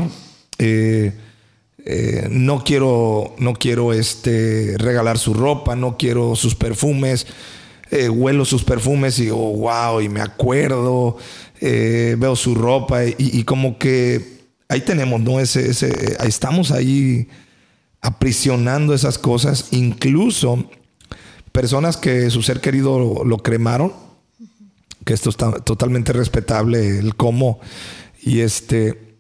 A: eh, no quiero, no quiero este, regalar su ropa, no quiero sus perfumes, huelo sus perfumes y digo, wow, y me acuerdo, veo su ropa y, como que ahí tenemos, ¿no? Ese, ese, estamos ahí aprisionando esas cosas, incluso personas que su ser querido lo, cremaron, que esto está totalmente respetable, el cómo, y este,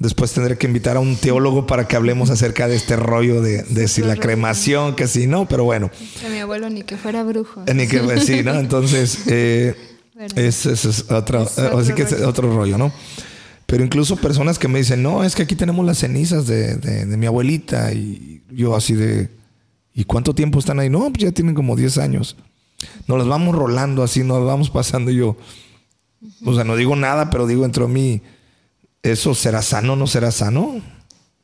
A: después tendré que invitar a un teólogo para que hablemos acerca de este rollo de, si la cremación, que si no, pero bueno.
B: Que mi abuelo ni que fuera brujo.
A: Ni que, pues, sí, ¿no? Entonces, <laughs> eh, es, otro, así que es otro rollo, ¿no? Pero incluso personas que me dicen, no, es que aquí tenemos las cenizas de, mi abuelita. Y yo así de, ¿y cuánto tiempo están ahí? No, pues ya tienen como 10 años. Nos las vamos rolando así, nos las vamos pasando. Y yo, o sea, no digo nada, pero digo dentro de mí, ¿eso será sano no será sano?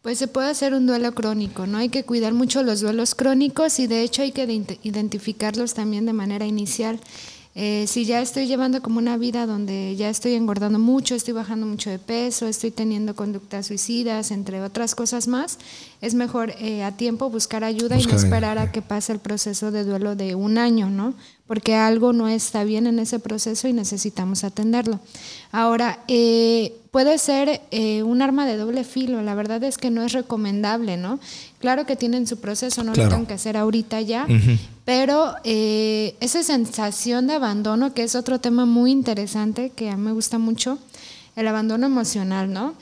B: Pues se puede hacer un duelo crónico, ¿no? Hay que cuidar mucho los duelos crónicos y de hecho hay que identificarlos también de manera inicial. Eh, si ya estoy llevando como una vida donde ya estoy engordando mucho, estoy bajando mucho de peso, estoy teniendo conductas suicidas, entre otras cosas más, es mejor eh, a tiempo buscar ayuda y no esperar a que pase el proceso de duelo de un año, ¿no? Porque algo no está bien en ese proceso y necesitamos atenderlo. Ahora, eh, puede ser un arma de doble filo, la verdad es que no es recomendable, ¿no? Claro que tienen su proceso, no lo tengo que hacer ahorita ya, pero eh, esa sensación de abandono, que es otro tema muy interesante que a mí me gusta mucho, el abandono emocional, ¿no?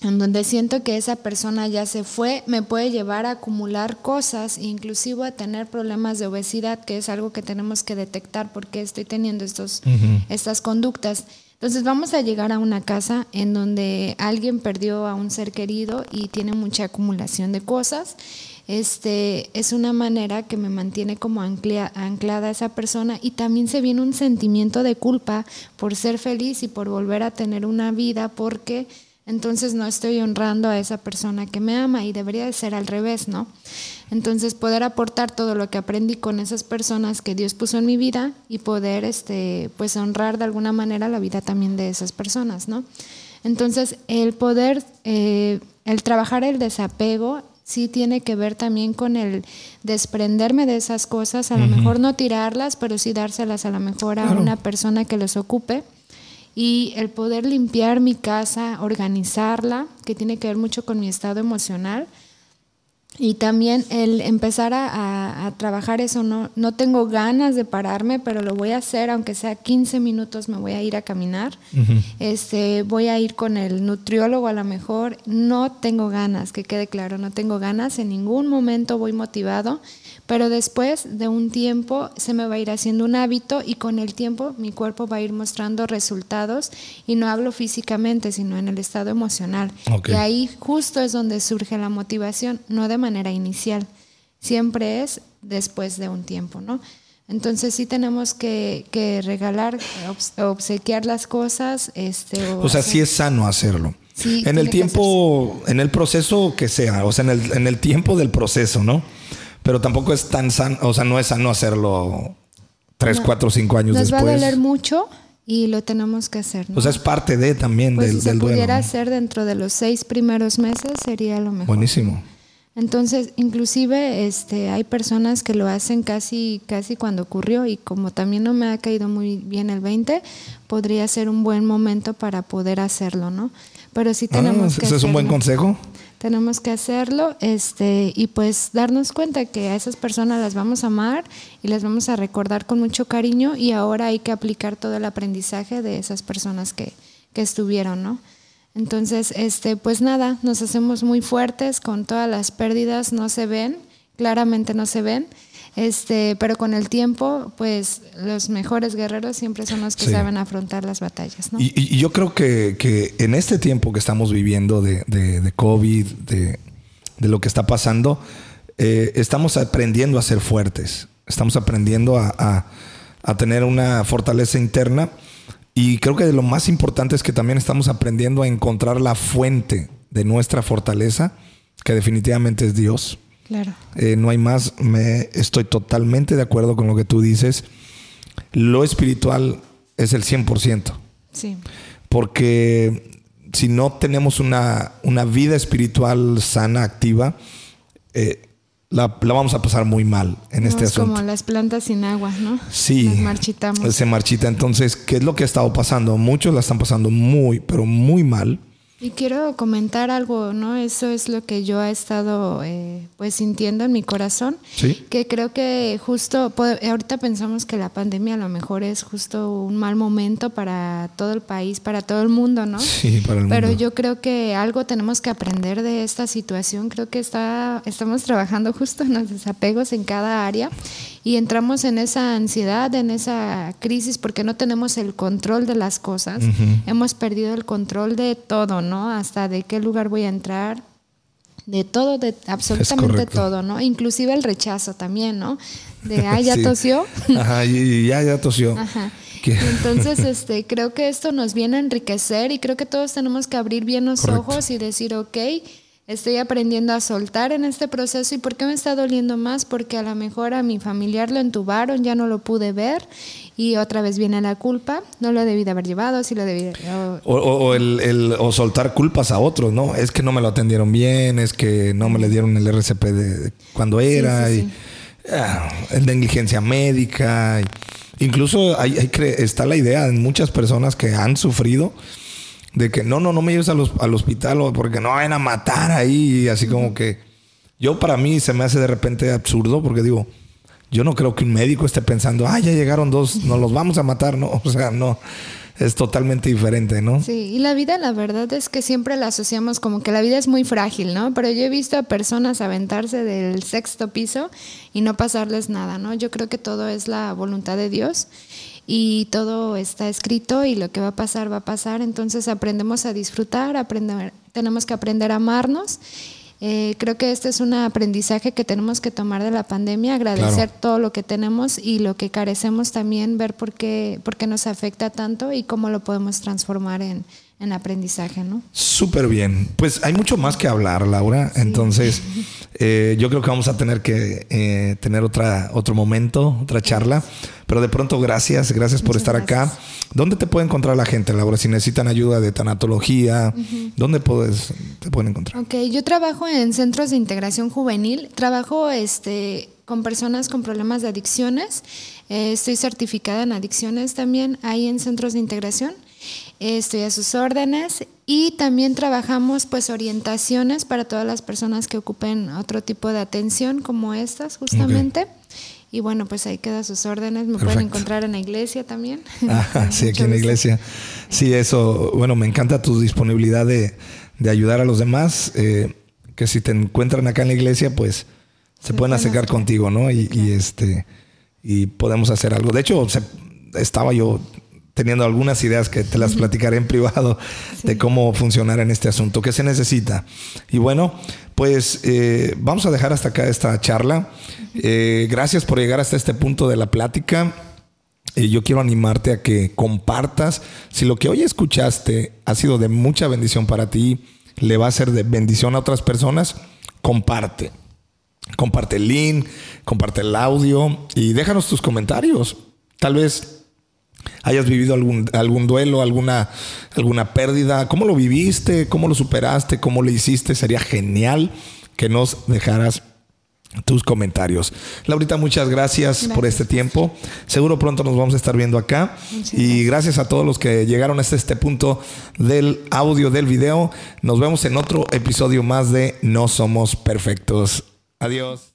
B: En donde siento que esa persona ya se fue, me puede llevar a acumular cosas, inclusive a tener problemas de obesidad, que es algo que tenemos que detectar porque estoy teniendo estos, estas conductas. Entonces vamos a llegar a una casa en donde alguien perdió a un ser querido y tiene mucha acumulación de cosas este, es una manera que me mantiene como anclada a esa persona y también se viene un sentimiento de culpa por ser feliz y por volver a tener una vida porque entonces no estoy honrando a esa persona que me ama y debería de ser al revés, ¿no? Entonces poder aportar todo lo que aprendí con esas personas que Dios puso en mi vida y poder este pues honrar de alguna manera la vida también de esas personas, ¿no? Entonces el poder, eh, el trabajar el desapego sí tiene que ver también con el desprenderme de esas cosas, a lo mejor no tirarlas, pero sí dárselas a lo mejor a una persona que los ocupe. Y el poder limpiar mi casa, organizarla, que tiene que ver mucho con mi estado emocional, y también el empezar a, trabajar eso, no, no tengo ganas de pararme, pero lo voy a hacer, aunque sea 15 minutos me voy a ir a caminar, este, voy a ir con el nutriólogo a lo mejor, no tengo ganas, que quede claro, no tengo ganas, en ningún momento voy motivado, pero después de un tiempo se me va a ir haciendo un hábito y con el tiempo mi cuerpo va a ir mostrando resultados y no hablo físicamente, sino en el estado emocional. Y ahí justo es donde surge la motivación, no de manera inicial, siempre es después de un tiempo, ¿no? Entonces sí tenemos que, regalar, obsequiar las cosas. Este,
A: o, sea, sí es sano hacerlo. en el tiempo, en el proceso que sea, o sea, en el, en el tiempo del proceso, ¿no? Pero tampoco es tan sano, o sea, no es sano hacerlo tres, cuatro, cinco años después.
B: Nos va a doler mucho y lo tenemos que hacer.
A: ¿no? O sea, es parte de también pues del, si se
B: pudiera hacer dentro de los seis primeros meses sería lo mejor.
A: Buenísimo.
B: Entonces, inclusive este, hay personas que lo hacen casi, casi cuando ocurrió y como también no me ha caído muy bien el 20, podría ser un buen momento para poder hacerlo, ¿no? Pero sí ah, tenemos que...
A: ¿Ese es un buen consejo?
B: Tenemos que hacerlo este, y pues darnos cuenta que a esas personas las vamos a amar y las vamos a recordar con mucho cariño y ahora hay que aplicar todo el aprendizaje de esas personas que, que estuvieron, ¿no? Entonces, este, pues nada, nos hacemos muy fuertes con todas las pérdidas, no se ven, claramente no se ven. Este, pero con el tiempo, pues los mejores guerreros siempre son los que saben afrontar las batallas. ¿no?
A: Y, yo creo que, que, en este tiempo que estamos viviendo de, de, COVID, de, de, lo que está pasando, eh, estamos aprendiendo a ser fuertes, estamos aprendiendo a, a, a tener una fortaleza interna. Y creo que lo más importante es que también estamos aprendiendo a encontrar la fuente de nuestra fortaleza, que definitivamente es Dios.
B: Claro.
A: Eh, no hay más. Me, estoy totalmente de acuerdo con lo que tú dices. Lo espiritual es el 100%.
B: Sí.
A: Porque si no tenemos una, una vida espiritual sana, activa, eh, la, la, vamos a pasar muy mal en este asunto.
B: Como las plantas sin agua, ¿no?
A: Sí.
B: marchitamos.
A: Se marchita. Entonces, ¿qué es lo que ha estado pasando? Muchos la están pasando muy, pero muy mal.
B: Y quiero comentar algo, ¿no? Eso es lo que yo he estado eh, pues sintiendo en mi corazón.
A: Sí.
B: Que creo que justo, ahorita pensamos que la pandemia a lo mejor es justo un mal momento para todo el país, para todo el mundo, ¿no?
A: Sí, para el mundo.
B: Pero yo creo que algo tenemos que aprender de esta situación. Creo que está, estamos trabajando justo en los desapegos en cada área y entramos en esa ansiedad, en esa crisis porque no tenemos el control de las cosas. Hemos perdido el control de todo, ¿no? Hasta de qué lugar voy a entrar, de todo, de absolutamente todo, ¿no? Inclusive el rechazo también, ¿no? De, ah, <laughs> ya tosió. <laughs>
A: Ajá, y ya, ya tosió.
B: Ajá. Entonces, <laughs> este, creo que esto nos viene a enriquecer y creo que todos tenemos que abrir bien los ojos y decir, ok, Estoy aprendiendo a soltar en este proceso y ¿por qué me está doliendo más? Porque a lo mejor a mi familiar lo entubaron, ya no lo pude ver y otra vez viene la culpa. No lo debí de haber llevado, sí lo debí.
A: O, o, el, o soltar culpas a otros, ¿no? Es que no me lo atendieron bien, es que no me le dieron el RCP de, cuando era, y, ah, negligencia médica. incluso hay, hay, está la idea en muchas personas que han sufrido de que no, no, no me lleves al, al hospital porque no vayan a matar ahí. Y así como que yo para mí se me hace de repente absurdo porque digo, yo no creo que un médico esté pensando, ah, ya llegaron dos, nos los vamos a matar, ¿no? <laughs> O sea, no. Es totalmente diferente, ¿no?
B: Sí, y la vida, la verdad es que siempre la asociamos como que la vida es muy frágil, ¿no? Pero yo he visto a personas aventarse del sexto piso y no pasarles nada, ¿no? Yo creo que todo es la voluntad de Dios y todo está escrito y lo que va a pasar va a pasar, entonces aprendemos a disfrutar, aprender, tenemos que aprender a amarnos. Eh, creo que este es un aprendizaje que tenemos que tomar de la pandemia, agradecer todo lo que tenemos y lo que carecemos también, ver por qué, por qué nos afecta tanto y cómo lo podemos transformar en, en aprendizaje, ¿no?
A: Súper bien. Pues hay mucho más que hablar, Laura. Entonces, <laughs> eh, yo creo que vamos a tener que eh, tener otra, otro momento, otra charla. Pero de pronto, gracias, gracias por estar acá. ¿Dónde te puede encontrar la gente, Laura? Si necesitan ayuda de tanatología, ¿dónde puedes, te pueden encontrar?
B: Ok, yo trabajo en centros de integración juvenil. Trabajo este, con personas con problemas de adicciones. Eh, estoy certificada en adicciones también ahí en centros de integración. Estoy a sus órdenes y también trabajamos pues orientaciones para todas las personas que ocupen otro tipo de atención como estas justamente. Y bueno, pues ahí queda sus órdenes. Me pueden encontrar en la iglesia también. <laughs>
A: sí, <laughs> aquí en la iglesia. Sí, eso, bueno, me encanta tu disponibilidad de, ayudar a los demás. Eh, que si te encuentran acá en la iglesia, pues se, pueden acercar contigo, ¿no? Y, este y podemos hacer algo. De hecho, estaba yo teniendo algunas ideas que te las platicaré en privado de cómo funcionar en este asunto, qué se necesita. Y bueno, pues eh, vamos a dejar hasta acá esta charla. Eh, gracias por llegar hasta este punto de la plática. Eh, yo quiero animarte a que compartas. Si lo que hoy escuchaste ha sido de mucha bendición para ti, le va a ser de bendición a otras personas, comparte. Comparte el link, comparte el audio y déjanos tus comentarios. Tal vez hayas vivido algún, algún duelo, alguna, alguna pérdida, cómo lo viviste, cómo lo superaste, cómo lo hiciste, sería genial que nos dejaras tus comentarios. Laurita, muchas gracias, por este tiempo. Seguro pronto nos vamos a estar viendo acá. y gracias a todos los que llegaron hasta este punto del audio del video. Nos vemos en otro episodio más de No Somos Perfectos. Adiós.